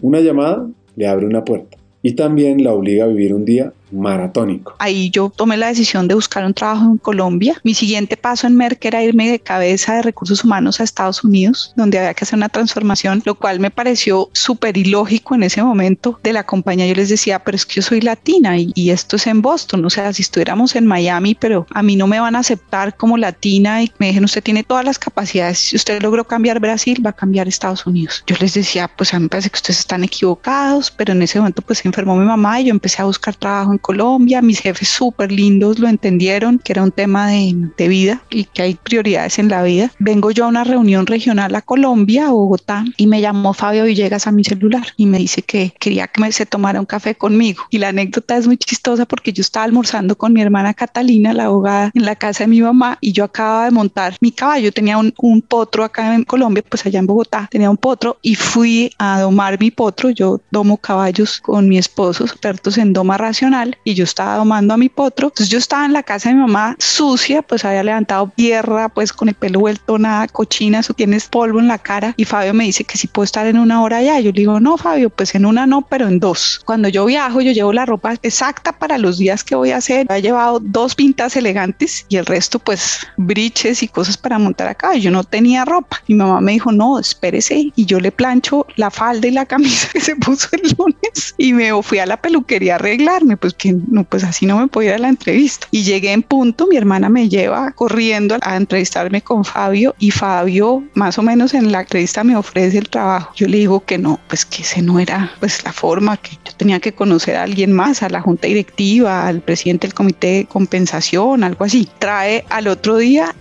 Una llamada le abre una puerta y también la obliga a vivir un día maratónico. Ahí yo tomé la decisión de buscar un trabajo en Colombia. Mi siguiente paso en Merck era irme de cabeza de recursos humanos a Estados Unidos, donde había que hacer una transformación, lo cual me pareció súper ilógico en ese momento de la compañía. Yo les decía, pero es que yo soy latina y, esto es en Boston, o sea, si estuviéramos en Miami, pero a mí no me van a aceptar como latina y me dijeron, usted tiene todas las capacidades, si usted logró cambiar Brasil, va a cambiar Estados Unidos. Yo les decía, pues a mí me parece que ustedes están equivocados, pero en ese momento pues se enfermó mi mamá y yo empecé a buscar trabajo en Colombia, mis jefes súper lindos lo entendieron, que era un tema de, de, vida y que hay prioridades en la vida. Vengo yo a una reunión regional a Colombia, a Bogotá, y me llamó Fabio Villegas a mi celular y me dice que quería que me se tomara un café conmigo. Y la anécdota es muy chistosa porque yo estaba almorzando con mi hermana Catalina, la abogada, en la casa de mi mamá y yo acababa de montar mi caballo. Tenía un, un potro acá en Colombia, pues allá en Bogotá, tenía un potro y fui a domar mi potro. Yo domo caballos con mi esposo, expertos en doma racional, y yo estaba domando a mi potro. Entonces yo estaba en la casa de mi mamá sucia, pues había levantado tierra, pues con el pelo vuelto nada cochina, eso tienes polvo en la cara. Y Fabio me dice que si puedo estar en una hora allá. Yo le digo, no, Fabio, pues en una no, pero en dos. Cuando yo viajo, yo llevo la ropa exacta para los días que voy a hacer. He llevado dos pintas elegantes y el resto, pues, briches y cosas para montar acá. Yo no tenía ropa. Mi mamá me dijo, no, espérese. Y yo le plancho la falda y la camisa *laughs* que se puso el lunes y me fui a la peluquería a arreglarme, pues porque no, pues así no me podía ir a la entrevista. Y llegué en punto, mi hermana me lleva corriendo a entrevistarme con Fabio y Fabio más o menos en la entrevista me ofrece el trabajo. Yo le digo que no, pues que ese no era pues la forma, que yo tenía que conocer a alguien más, a la junta directiva, al presidente del comité de compensación, algo así. Trae al otro día,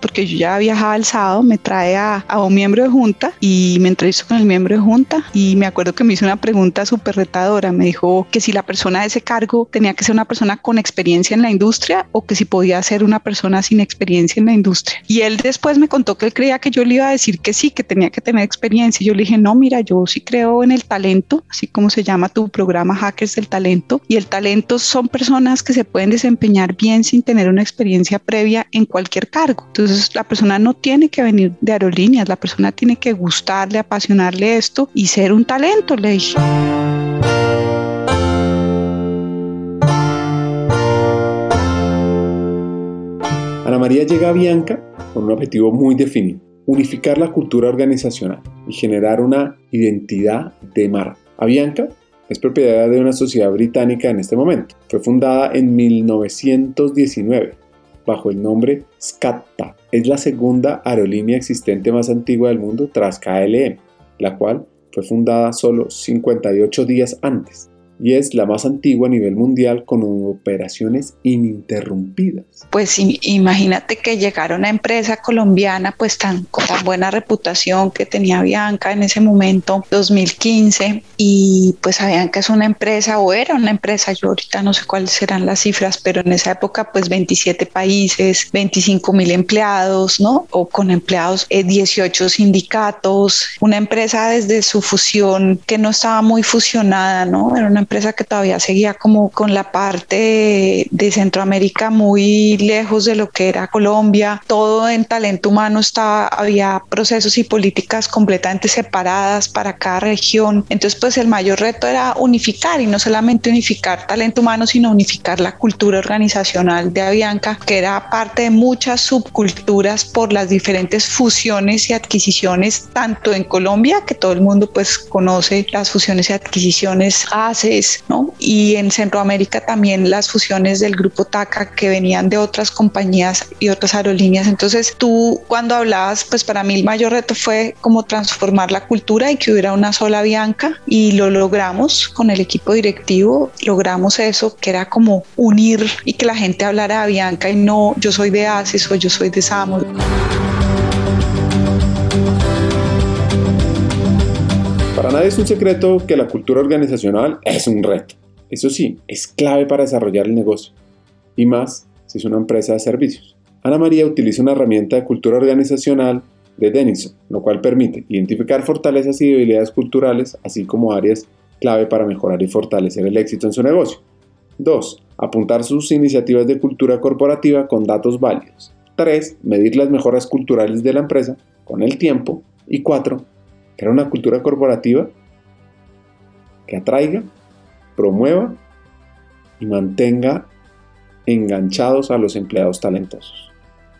porque yo ya viajaba el sábado, me trae a, a un miembro de junta y me entrevisto con el miembro de junta y me acuerdo que me hizo una pregunta súper retadora. Me dijo que si la persona de ese cargo tenía que ser una persona con experiencia en la industria o que si podía ser una persona sin experiencia en la industria. Y él después me contó que él creía que yo le iba a decir que sí, que tenía que tener experiencia. Y yo le dije, no, mira, yo sí creo en el talento, así como se llama tu programa Hackers del Talento. Y el talento son personas que se pueden desempeñar bien sin tener una experiencia previa en cualquier cargo. Entonces la persona no tiene que venir de aerolíneas, la persona tiene que gustarle, apasionarle esto y ser un talento, le dije. María llega a Bianca con un objetivo muy definido, unificar la cultura organizacional y generar una identidad de marca. Avianca es propiedad de una sociedad británica en este momento. Fue fundada en 1919 bajo el nombre SCATA. Es la segunda aerolínea existente más antigua del mundo tras KLM, la cual fue fundada solo 58 días antes y es la más antigua a nivel mundial con operaciones ininterrumpidas. Pues imagínate que llegara una empresa colombiana pues tan con tan buena reputación que tenía Bianca en ese momento 2015 y pues Bianca es una empresa o era una empresa, yo ahorita no sé cuáles serán las cifras, pero en esa época pues 27 países, 25 mil empleados, ¿no? O con empleados 18 eh, sindicatos, una empresa desde su fusión que no estaba muy fusionada, ¿no? Era una empresa que todavía seguía como con la parte de Centroamérica muy lejos de lo que era Colombia. Todo en talento humano estaba, había procesos y políticas completamente separadas para cada región. Entonces, pues el mayor reto era unificar y no solamente unificar talento humano, sino unificar la cultura organizacional de Avianca, que era parte de muchas subculturas por las diferentes fusiones y adquisiciones, tanto en Colombia, que todo el mundo pues conoce las fusiones y adquisiciones hace ¿no? Y en Centroamérica también las fusiones del grupo TACA que venían de otras compañías y otras aerolíneas. Entonces tú cuando hablabas, pues para mí el mayor reto fue como transformar la cultura y que hubiera una sola Bianca y lo logramos con el equipo directivo, logramos eso, que era como unir y que la gente hablara de Bianca y no yo soy de ACES o yo soy de SAMO. Para nadie es un secreto que la cultura organizacional es un reto. Eso sí, es clave para desarrollar el negocio. Y más si es una empresa de servicios. Ana María utiliza una herramienta de cultura organizacional de Denison, lo cual permite identificar fortalezas y debilidades culturales, así como áreas clave para mejorar y fortalecer el éxito en su negocio. 2. Apuntar sus iniciativas de cultura corporativa con datos válidos. 3. Medir las mejoras culturales de la empresa con el tiempo. Y 4 crear una cultura corporativa que atraiga, promueva y mantenga enganchados a los empleados talentosos.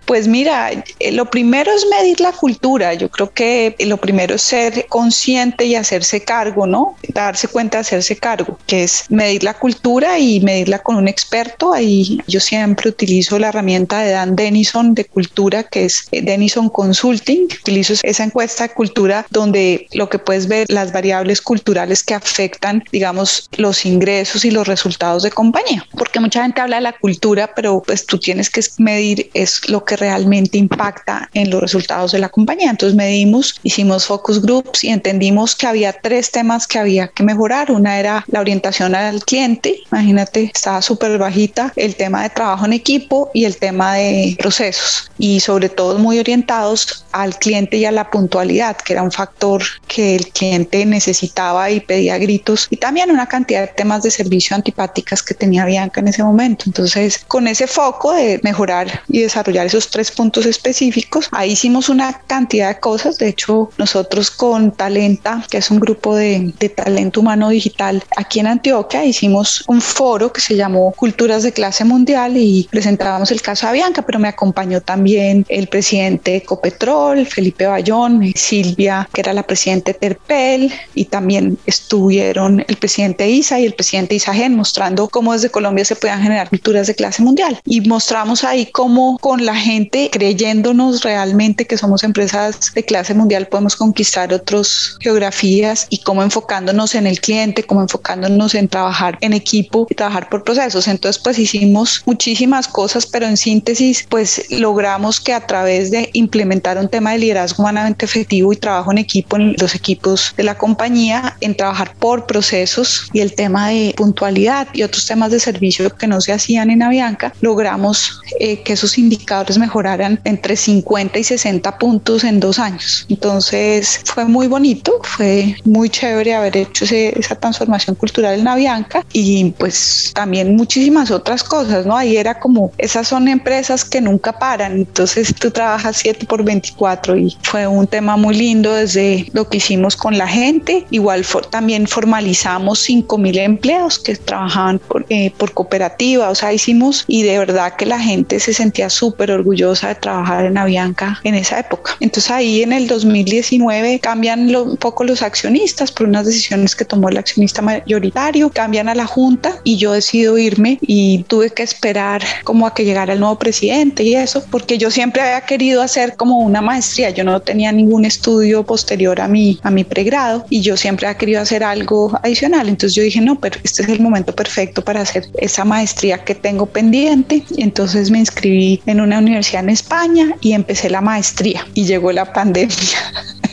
Pues mira, eh, lo primero es medir la cultura. Yo creo que lo primero es ser consciente y hacerse cargo, ¿no? Darse cuenta, hacerse cargo, que es medir la cultura y medirla con un experto. Ahí yo siempre utilizo la herramienta de Dan Denison de cultura, que es eh, Denison Consulting. Utilizo esa encuesta de cultura donde lo que puedes ver las variables culturales que afectan, digamos, los ingresos y los resultados de compañía. Porque mucha gente habla de la cultura, pero pues tú tienes que medir es lo que realmente impacta en los resultados de la compañía. Entonces medimos, hicimos focus groups y entendimos que había tres temas que había que mejorar. Una era la orientación al cliente, imagínate, estaba súper bajita, el tema de trabajo en equipo y el tema de procesos y sobre todo muy orientados al cliente y a la puntualidad, que era un factor que el cliente necesitaba y pedía gritos y también una cantidad de temas de servicio antipáticas que tenía Bianca en ese momento. Entonces, con ese foco de mejorar y desarrollar esos tres puntos específicos. Ahí hicimos una cantidad de cosas. De hecho, nosotros con Talenta, que es un grupo de, de talento humano digital aquí en Antioquia, hicimos un foro que se llamó Culturas de Clase Mundial y presentábamos el caso de Bianca, pero me acompañó también el presidente de Ecopetrol, Felipe Bayón, Silvia, que era la presidenta de Terpel, y también estuvieron el presidente ISA y el presidente Isagen mostrando cómo desde Colombia se podían generar culturas de clase mundial. Y mostramos ahí cómo con la gente creyéndonos realmente que somos empresas de clase mundial podemos conquistar otras geografías y cómo enfocándonos en el cliente, cómo enfocándonos en trabajar en equipo y trabajar por procesos. Entonces, pues hicimos muchísimas cosas, pero en síntesis, pues logramos que a través de implementar un tema de liderazgo humanamente efectivo y trabajo en equipo en los equipos de la compañía, en trabajar por procesos y el tema de puntualidad y otros temas de servicio que no se hacían en Avianca, logramos eh, que esos indicadores mejoraran entre 50 y 60 puntos en dos años. Entonces fue muy bonito, fue muy chévere haber hecho esa transformación cultural en Avianca y pues también muchísimas otras cosas, ¿no? Ahí era como, esas son empresas que nunca paran, entonces tú trabajas 7 por 24 y fue un tema muy lindo desde lo que hicimos con la gente, igual también formalizamos 5 mil empleos que trabajaban por, eh, por cooperativa, o sea, hicimos y de verdad que la gente se sentía súper orgullosa de trabajar en Avianca en esa época. Entonces ahí en el 2019 cambian un poco los accionistas por unas decisiones que tomó el accionista mayoritario, cambian a la junta y yo decido irme y tuve que esperar como a que llegara el nuevo presidente y eso, porque yo siempre había querido hacer como una maestría, yo no tenía ningún estudio posterior a mi, a mi pregrado y yo siempre había querido hacer algo adicional, entonces yo dije, no, pero este es el momento perfecto para hacer esa maestría que tengo pendiente, entonces me inscribí en una universidad en España y empecé la maestría y llegó la pandemia.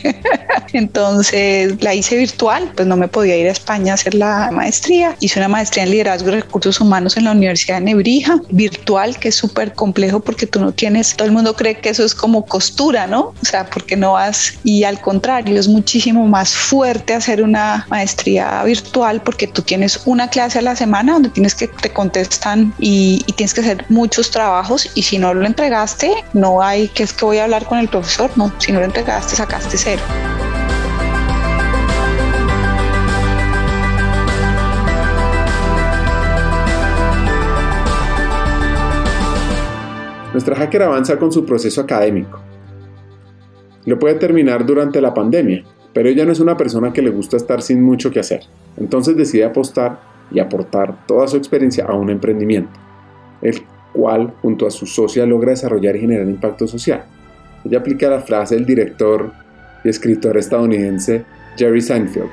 *laughs* Entonces la hice virtual, pues no me podía ir a España a hacer la maestría. Hice una maestría en liderazgo y recursos humanos en la Universidad de Nebrija, virtual, que es súper complejo porque tú no tienes, todo el mundo cree que eso es como costura, ¿no? O sea, porque no vas y al contrario, es muchísimo más fuerte hacer una maestría virtual porque tú tienes una clase a la semana donde tienes que te contestan y, y tienes que hacer muchos trabajos y si no lo entregaste, no hay que es que voy a hablar con el profesor, no, si no lo entregaste, sacaste cero. Nuestra hacker avanza con su proceso académico. Lo puede terminar durante la pandemia, pero ella no es una persona que le gusta estar sin mucho que hacer. Entonces decide apostar y aportar toda su experiencia a un emprendimiento, el cual junto a su socia logra desarrollar y generar impacto social. Ella aplica la frase del director y escritor estadounidense Jerry Seinfeld.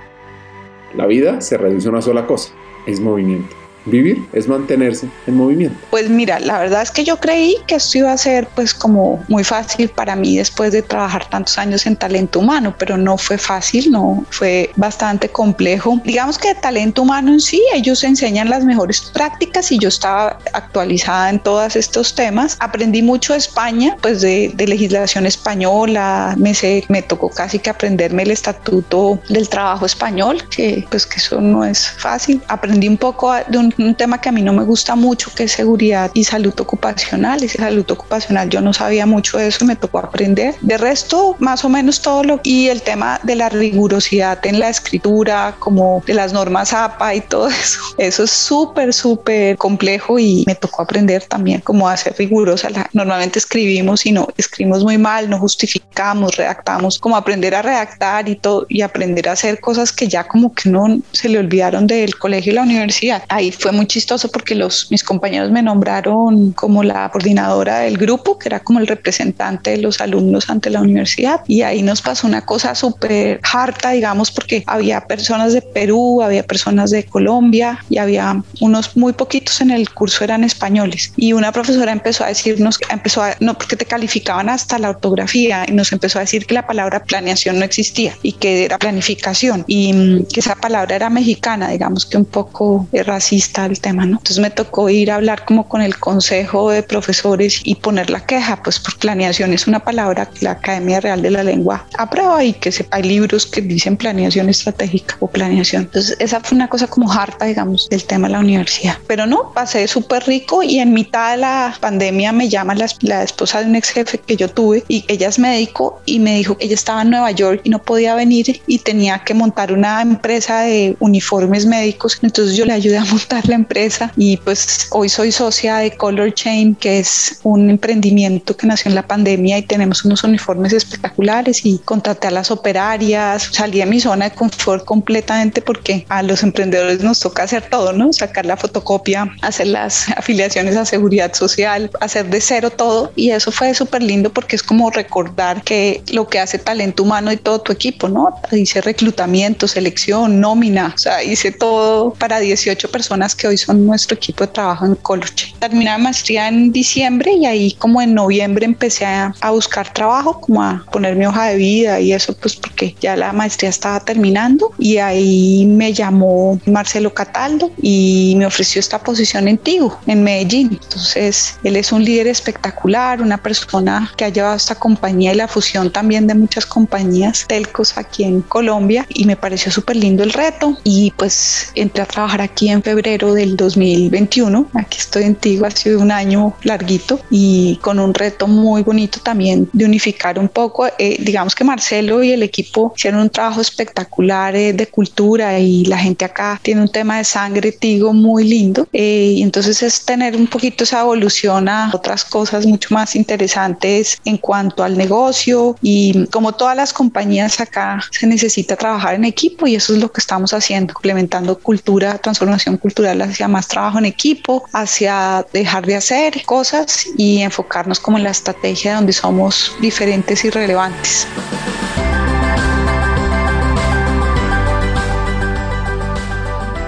La vida se reduce a una sola cosa, es movimiento. Vivir es mantenerse en movimiento. Pues mira, la verdad es que yo creí que esto iba a ser pues como muy fácil para mí después de trabajar tantos años en talento humano, pero no fue fácil, no, fue bastante complejo. Digamos que talento humano en sí, ellos enseñan las mejores prácticas y yo estaba actualizada en todos estos temas. Aprendí mucho de España, pues de, de legislación española, me, sé, me tocó casi que aprenderme el estatuto del trabajo español, que pues que eso no es fácil. Aprendí un poco de un *laughs* un tema que a mí no me gusta mucho, que es seguridad y salud ocupacional. Y salud ocupacional yo no sabía mucho de eso, me tocó aprender. De resto, más o menos todo lo... Y el tema de la rigurosidad en la escritura, como de las normas APA y todo eso. *laughs* Eso es súper, súper complejo y me tocó aprender también cómo hacer rigurosa. Normalmente escribimos y no, escribimos muy mal, no justificamos, redactamos, como aprender a redactar y todo, y aprender a hacer cosas que ya como que no se le olvidaron del colegio y la universidad. Ahí fue muy chistoso porque los, mis compañeros me nombraron como la coordinadora del grupo, que era como el representante de los alumnos ante la universidad. Y ahí nos pasó una cosa súper harta, digamos, porque había personas de Perú, había personas de Colombia y había unos muy poquitos en el curso eran españoles. Y una profesora empezó a decirnos, empezó a, no, porque te calificaban hasta la ortografía y nos empezó a decir que la palabra planeación no existía y que era planificación y que esa palabra era mexicana, digamos que un poco racista el tema, ¿no? Entonces me tocó ir a hablar como con el consejo de profesores y poner la queja, pues por planeación es una palabra que la Academia Real de la Lengua aprueba y que hay libros que dicen planeación estratégica o planeación. Entonces esa fue una cosa como harta, digamos, del tema de la universidad. Pero no, pasé súper rico y en mitad de la pandemia me llama la, la esposa de un ex jefe que yo tuve y ella es médico y me dijo que ella estaba en Nueva York y no podía venir y tenía que montar una empresa de uniformes médicos. Entonces yo le ayudé a montar la empresa y pues hoy soy socia de Color Chain, que es un emprendimiento que nació en la pandemia y tenemos unos uniformes espectaculares y contraté a las operarias, salí de mi zona de confort completamente porque a los emprendedores nos toca hacer todo, ¿no? Sacar la fotocopia, hacer las afiliaciones a seguridad social, hacer de cero todo y eso fue súper lindo porque es como recordar que lo que hace talento humano y todo tu equipo, ¿no? Hice reclutamiento, selección, nómina, o sea, hice todo para 18 personas que hoy son nuestro equipo de trabajo en Coloche. Terminé la maestría en diciembre y ahí como en noviembre empecé a, a buscar trabajo, como a poner mi hoja de vida y eso pues porque ya la maestría estaba terminando y ahí me llamó Marcelo Cataldo y me ofreció esta posición en Tigo, en Medellín. Entonces, él es un líder espectacular, una persona que ha llevado esta compañía y la fusión también de muchas compañías telcos aquí en Colombia y me pareció súper lindo el reto y pues entré a trabajar aquí en febrero del 2021. Aquí estoy en Tigo, ha sido un año larguito y con un reto muy bonito también de unificar un poco. Eh, digamos que Marcelo y el equipo hicieron un trabajo espectacular eh, de cultura y la gente acá tiene un tema de sangre Tigo muy lindo eh, y entonces es tener un poquito esa evolución a otras cosas mucho más interesantes en cuanto al negocio y como todas las compañías acá se necesita trabajar en equipo y eso es lo que estamos haciendo, implementando cultura, transformación cultural hacia más trabajo en equipo, hacia dejar de hacer cosas y enfocarnos como en la estrategia donde somos diferentes y relevantes.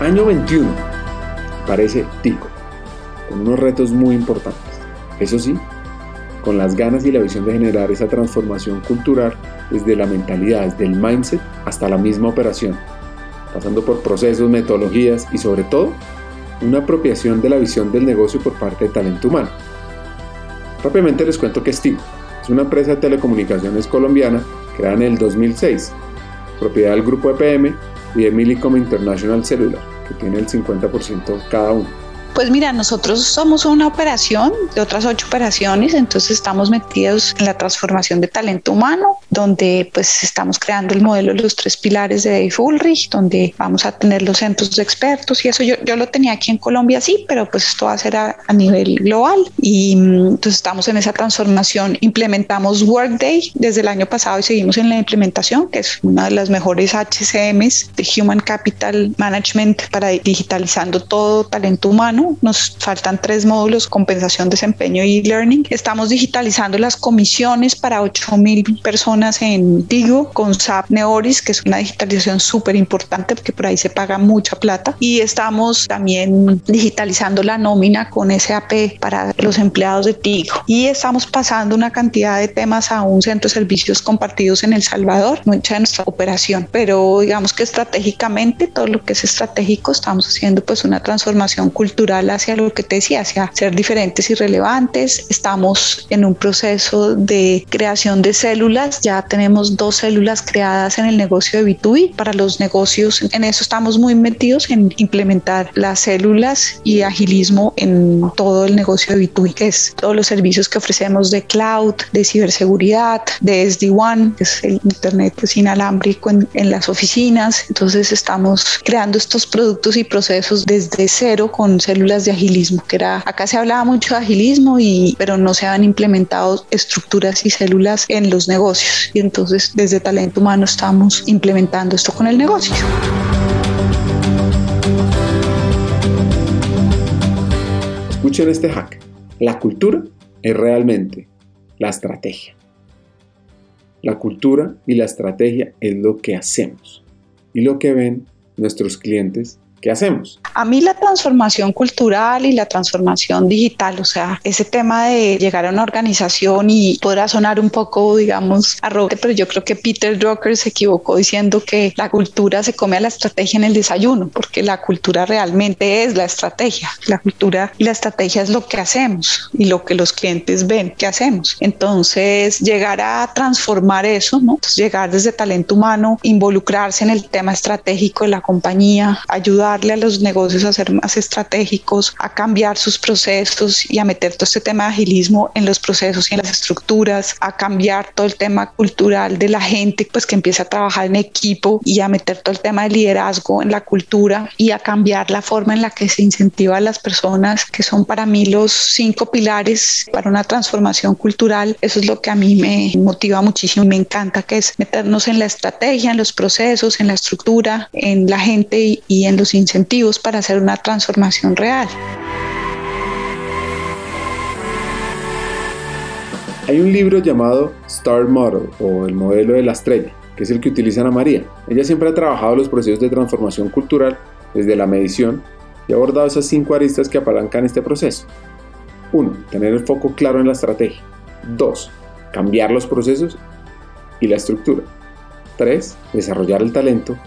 Año 21, parece tico, con unos retos muy importantes. Eso sí, con las ganas y la visión de generar esa transformación cultural desde la mentalidad, desde el mindset hasta la misma operación, pasando por procesos, metodologías y sobre todo una apropiación de la visión del negocio por parte de talento humano. Rápidamente les cuento que Tigo. Es una empresa de telecomunicaciones colombiana creada en el 2006, propiedad del grupo EPM y de Millicom International Cellular, que tiene el 50% cada uno. Pues mira, nosotros somos una operación de otras ocho operaciones, entonces estamos metidos en la transformación de talento humano, donde pues estamos creando el modelo de los tres pilares de Dave Ulrich, donde vamos a tener los centros de expertos y eso yo, yo lo tenía aquí en Colombia, sí, pero pues esto va a ser a, a nivel global y mm, entonces estamos en esa transformación. Implementamos Workday desde el año pasado y seguimos en la implementación, que es una de las mejores HCMs de Human Capital Management para digitalizando todo talento humano nos faltan tres módulos, compensación, desempeño y learning. Estamos digitalizando las comisiones para 8.000 personas en Tigo con SAP Neoris, que es una digitalización súper importante porque por ahí se paga mucha plata. Y estamos también digitalizando la nómina con SAP para los empleados de Tigo. Y estamos pasando una cantidad de temas a un centro de servicios compartidos en El Salvador, mucha de nuestra operación. Pero digamos que estratégicamente, todo lo que es estratégico, estamos haciendo pues una transformación cultural hacia lo que te decía, hacia ser diferentes y relevantes. Estamos en un proceso de creación de células, ya tenemos dos células creadas en el negocio de B2B para los negocios. En eso estamos muy metidos en implementar las células y agilismo en todo el negocio de B2B, que es todos los servicios que ofrecemos de cloud, de ciberseguridad, de SD-WAN, que es el Internet pues, inalámbrico en, en las oficinas. Entonces estamos creando estos productos y procesos desde cero con células de agilismo, que era, acá se hablaba mucho de agilismo, y, pero no se han implementado estructuras y células en los negocios. Y entonces desde talento humano estamos implementando esto con el negocio. Escuchen este hack. La cultura es realmente la estrategia. La cultura y la estrategia es lo que hacemos y lo que ven nuestros clientes ¿Qué hacemos? A mí la transformación cultural y la transformación digital, o sea, ese tema de llegar a una organización y podrá sonar un poco, digamos, arrogante, pero yo creo que Peter Drucker se equivocó diciendo que la cultura se come a la estrategia en el desayuno, porque la cultura realmente es la estrategia. La cultura y la estrategia es lo que hacemos y lo que los clientes ven que hacemos. Entonces, llegar a transformar eso, ¿no? Entonces, llegar desde talento humano, involucrarse en el tema estratégico de la compañía, ayudar ayudarle a los negocios a ser más estratégicos, a cambiar sus procesos y a meter todo este tema de agilismo en los procesos y en las estructuras, a cambiar todo el tema cultural de la gente, pues que empiece a trabajar en equipo y a meter todo el tema de liderazgo en la cultura y a cambiar la forma en la que se incentiva a las personas, que son para mí los cinco pilares para una transformación cultural. Eso es lo que a mí me motiva muchísimo y me encanta, que es meternos en la estrategia, en los procesos, en la estructura, en la gente y en los incentivos para hacer una transformación real. Hay un libro llamado Star Model o el modelo de la estrella, que es el que utiliza Ana María. Ella siempre ha trabajado los procesos de transformación cultural desde la medición y ha abordado esas cinco aristas que apalancan este proceso. 1. Tener el foco claro en la estrategia. 2. Cambiar los procesos y la estructura. 3. Desarrollar el talento.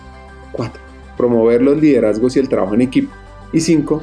4. Promover los liderazgos y el trabajo en equipo. Y 5.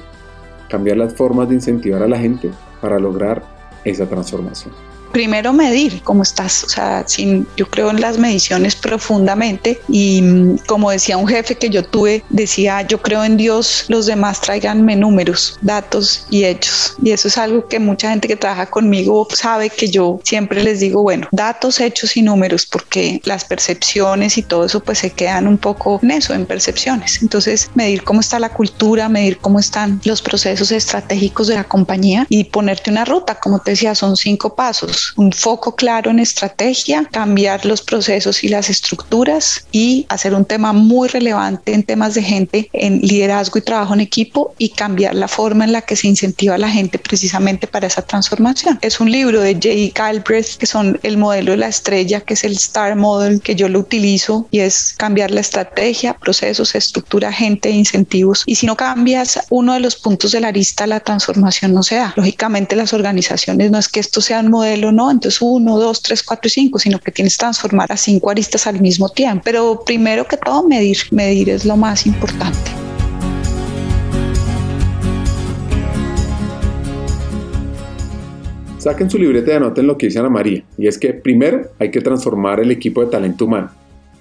Cambiar las formas de incentivar a la gente para lograr esa transformación primero medir cómo estás, o sea, sin, yo creo en las mediciones profundamente y mm, como decía un jefe que yo tuve, decía, yo creo en Dios, los demás tráiganme números, datos y hechos. Y eso es algo que mucha gente que trabaja conmigo sabe que yo siempre les digo, bueno, datos, hechos y números, porque las percepciones y todo eso pues se quedan un poco en eso, en percepciones. Entonces, medir cómo está la cultura, medir cómo están los procesos estratégicos de la compañía y ponerte una ruta, como te decía, son cinco pasos un foco claro en estrategia, cambiar los procesos y las estructuras y hacer un tema muy relevante en temas de gente, en liderazgo y trabajo en equipo y cambiar la forma en la que se incentiva a la gente precisamente para esa transformación. Es un libro de Jay Galbraith que son el modelo de la estrella, que es el Star Model que yo lo utilizo y es cambiar la estrategia, procesos, estructura, gente e incentivos. Y si no cambias uno de los puntos de la arista, la transformación no se da. Lógicamente las organizaciones no es que esto sea un modelo no, entonces uno, dos, tres, cuatro y cinco, sino que tienes que transformar a cinco aristas al mismo tiempo. Pero primero que todo, medir, medir es lo más importante. Saquen su libreta y anoten lo que dice Ana María, y es que primero hay que transformar el equipo de talento humano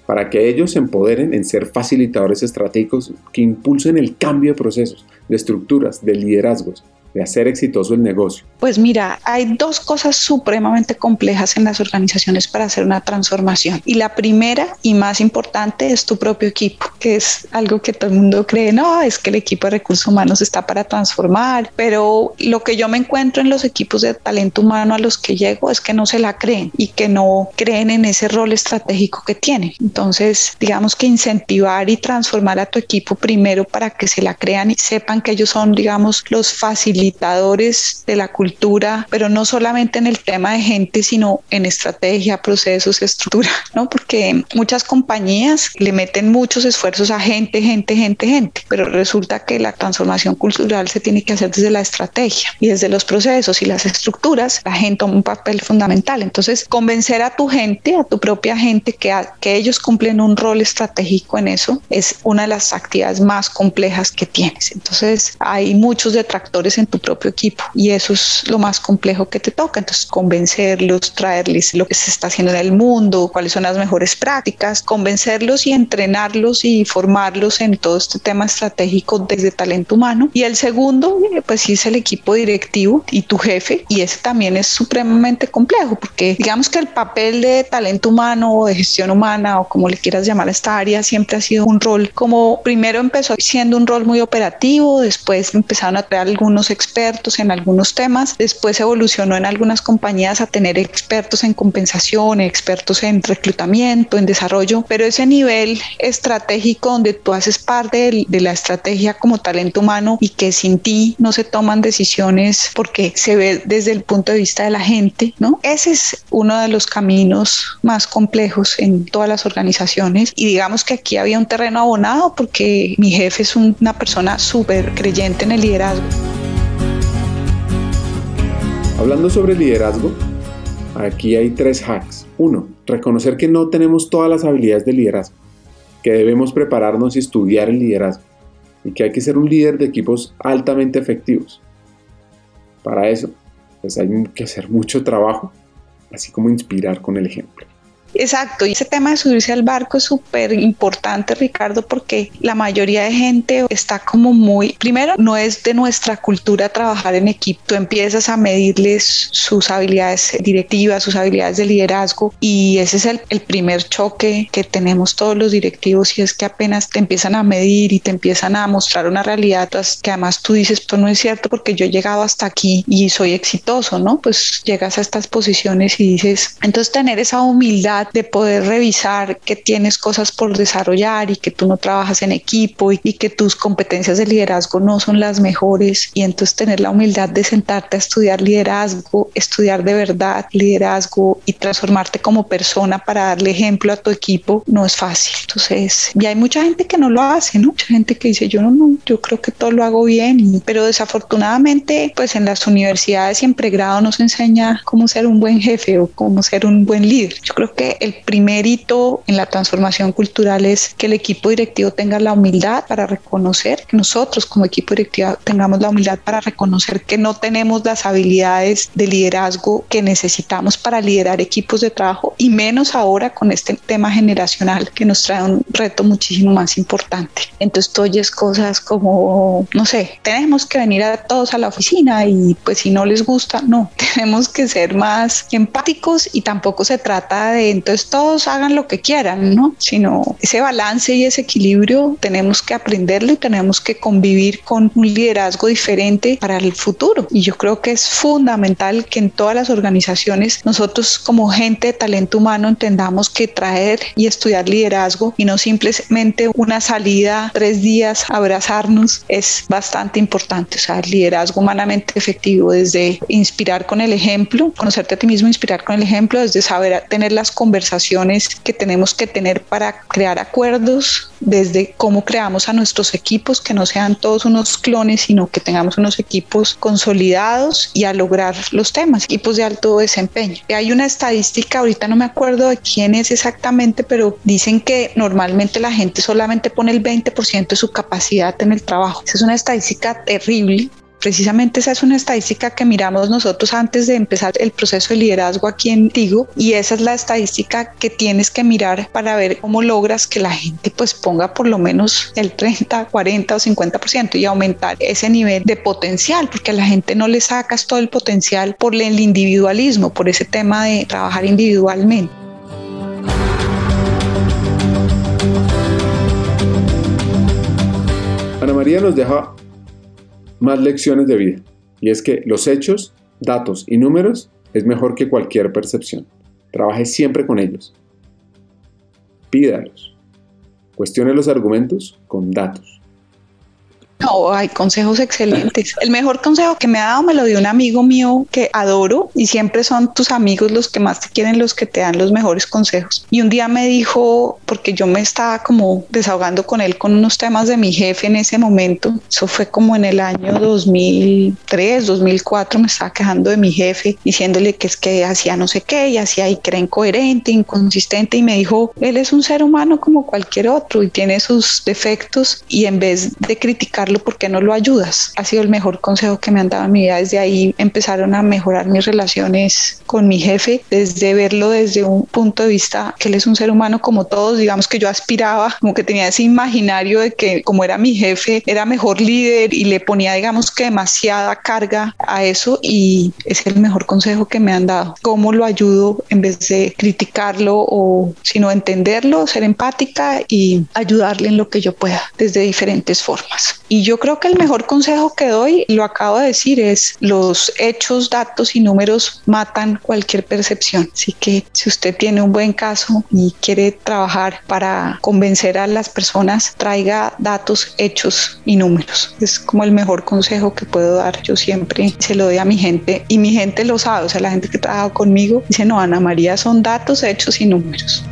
para que ellos se empoderen en ser facilitadores estratégicos que impulsen el cambio de procesos, de estructuras, de liderazgos, de hacer exitoso el negocio? Pues mira, hay dos cosas supremamente complejas en las organizaciones para hacer una transformación. Y la primera y más importante es tu propio equipo, que es algo que todo el mundo cree, no, es que el equipo de recursos humanos está para transformar, pero lo que yo me encuentro en los equipos de talento humano a los que llego es que no se la creen y que no creen en ese rol estratégico que tienen. Entonces, digamos que incentivar y transformar a tu equipo primero para que se la crean y sepan que ellos son, digamos, los fáciles facilitadores de la cultura, pero no solamente en el tema de gente, sino en estrategia, procesos, estructura, ¿no? Porque muchas compañías le meten muchos esfuerzos a gente, gente, gente, gente, pero resulta que la transformación cultural se tiene que hacer desde la estrategia y desde los procesos y las estructuras, la gente toma un papel fundamental. Entonces, convencer a tu gente, a tu propia gente, que, que ellos cumplen un rol estratégico en eso, es una de las actividades más complejas que tienes. Entonces, hay muchos detractores en tu propio equipo y eso es lo más complejo que te toca. Entonces, convencerlos, traerles lo que se está haciendo en el mundo, cuáles son las mejores prácticas, convencerlos y entrenarlos y formarlos en todo este tema estratégico desde talento humano. Y el segundo, eh, pues sí es el equipo directivo y tu jefe y ese también es supremamente complejo porque digamos que el papel de talento humano o de gestión humana o como le quieras llamar a esta área siempre ha sido un rol como primero empezó siendo un rol muy operativo, después empezaron a traer algunos expertos en algunos temas, después evolucionó en algunas compañías a tener expertos en compensación, expertos en reclutamiento, en desarrollo, pero ese nivel estratégico donde tú haces parte de, la estrategia como talento humano y que sin ti no se toman decisiones porque se ve desde el punto de vista de la gente, ¿no? Ese es uno de los caminos más complejos en todas las organizaciones y digamos que aquí había un terreno abonado porque mi jefe es una persona súper creyente en el liderazgo. Hablando sobre liderazgo, aquí hay tres hacks. Uno, reconocer que no tenemos todas las habilidades de liderazgo, que debemos prepararnos y estudiar el liderazgo, y que hay que ser un líder de equipos altamente efectivos. Para eso, pues hay que hacer mucho trabajo, así como inspirar con el ejemplo. Exacto, y ese tema de subirse al barco es súper importante, Ricardo, porque la mayoría de gente está como muy, primero, no es de nuestra cultura trabajar en equipo, tú empiezas a medirles sus habilidades directivas, sus habilidades de liderazgo, y ese es el, primer choque que tenemos todos los directivos, y es que apenas te empiezan a medir y te empiezan a mostrar una realidad que además tú dices, esto no es cierto porque yo he llegado hasta aquí y soy exitoso, ¿no? Pues llegas a estas posiciones y dices, entonces tener esa humildad de poder revisar que tienes cosas por desarrollar y que tú no trabajas en equipo y, que tus competencias de liderazgo no son las mejores y entonces tener la humildad de sentarte a estudiar liderazgo, estudiar de verdad liderazgo y transformarte como persona para darle ejemplo a tu equipo no es fácil. Entonces, y hay mucha gente que no lo hace, ¿no? Mucha gente que dice, yo no, no yo creo que todo lo hago bien, pero desafortunadamente, pues en las universidades y en pregrado nos enseña cómo ser un buen jefe o cómo ser un buen líder. Yo creo que el primer hito en la transformación cultural es que el equipo directivo tenga la humildad para reconocer, que nosotros como equipo directivo tengamos la humildad para reconocer que no tenemos las habilidades de liderazgo que necesitamos para liderar equipos de trabajo y menos ahora con este tema generacional que nos trae un reto muchísimo más importante. Entonces tú oyes cosas como, no sé, tenemos que venir a todos a la oficina y pues si no les gusta, no, *laughs* tenemos que ser más empáticos y tampoco se trata de entonces todos hagan lo que quieran, ¿no? Sino ese balance y ese equilibrio tenemos que aprenderlo y tenemos que convivir con un liderazgo diferente para el futuro. Y yo creo que es fundamental que en todas las organizaciones nosotros como gente de talento humano entendamos que traer y estudiar liderazgo y no simplemente una salida tres días abrazarnos es bastante importante. O sea, el liderazgo humanamente efectivo desde inspirar con el ejemplo, conocerte a ti mismo, inspirar con el ejemplo, desde saber tener las conversaciones que tenemos que tener para crear acuerdos, desde cómo creamos a nuestros equipos, que no sean todos unos clones, sino que tengamos unos equipos consolidados y a lograr los temas, equipos de alto desempeño. Hay una estadística, ahorita no me acuerdo de quién es exactamente, pero dicen que normalmente la gente solamente pone el 20% de su capacidad en el trabajo. Esa es una estadística terrible Precisamente esa es una estadística que miramos nosotros antes de empezar el proceso de liderazgo aquí en Tigo y esa es la estadística que tienes que mirar para ver cómo logras que la gente pues ponga por lo menos el 30, 40 o 50% y aumentar ese nivel de potencial porque a la gente no le sacas todo el potencial por el individualismo, por ese tema de trabajar individualmente. Ana María nos deja más lecciones de vida. Y es que los hechos, datos y números es mejor que cualquier percepción. Trabaje siempre con ellos. Pídalos. Cuestione los argumentos con datos. No, hay consejos excelentes. *laughs* El mejor consejo que me ha dado me lo dio un amigo mío que adoro y siempre son tus amigos los que más te quieren, los que te dan los mejores consejos. Y un día me dijo, porque yo me estaba como desahogando con él con unos temas de mi jefe en ese momento, eso fue como en el año 2003, 2004, me estaba quejando de mi jefe, diciéndole que es que hacía no sé qué y hacía y que era incoherente, inconsistente y me dijo, él es un ser humano como cualquier otro y tiene sus defectos y en vez de criticar ¿por qué no lo ayudas? Ha sido el mejor consejo que me han dado en mi vida. Desde ahí empezaron a mejorar mis relaciones con mi jefe, desde verlo desde un punto de vista que él es un ser humano como todos, digamos que yo aspiraba, como que tenía ese imaginario de que como era mi jefe, era mejor líder y le ponía, digamos que demasiada carga a eso y es el mejor consejo que me han dado. ¿Cómo lo ayudo en vez de criticarlo o sino entenderlo, ser empática y ayudarle en lo que yo pueda desde diferentes formas? Y yo creo que el mejor consejo que doy, lo acabo de decir, es los hechos, datos y números matan cualquier percepción. Así que si usted tiene un buen caso y quiere trabajar para convencer a las personas, traiga datos, hechos y números. Es como el mejor consejo que puedo dar. Yo siempre se lo doy a mi gente y mi gente lo sabe. O sea, la gente que trabaja conmigo dice, no, Ana María, son datos, hechos y números.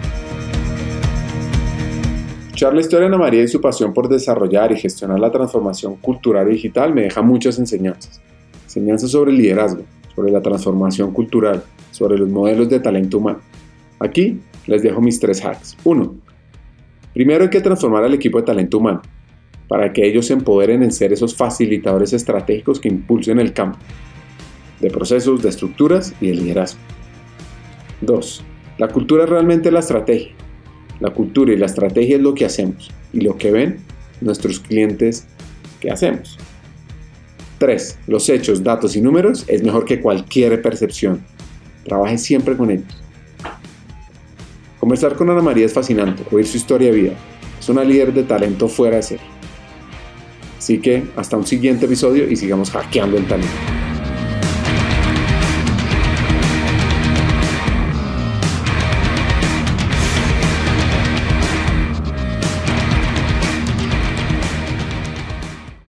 Escuchar la historia de Ana María y su pasión por desarrollar y gestionar la transformación cultural y digital me deja muchas enseñanzas. Enseñanzas sobre el liderazgo, sobre la transformación cultural, sobre los modelos de talento humano. Aquí les dejo mis tres hacks. 1. Primero hay que transformar al equipo de talento humano para que ellos se empoderen en ser esos facilitadores estratégicos que impulsen el campo de procesos, de estructuras y de liderazgo. 2. La cultura es realmente la estrategia. La cultura y la estrategia es lo que hacemos y lo que ven nuestros clientes que hacemos. 3. Los hechos, datos y números es mejor que cualquier percepción. Trabaje siempre con ellos. Conversar con Ana María es fascinante, oír su historia de vida. Es una líder de talento fuera de serie. Así que hasta un siguiente episodio y sigamos hackeando el talento.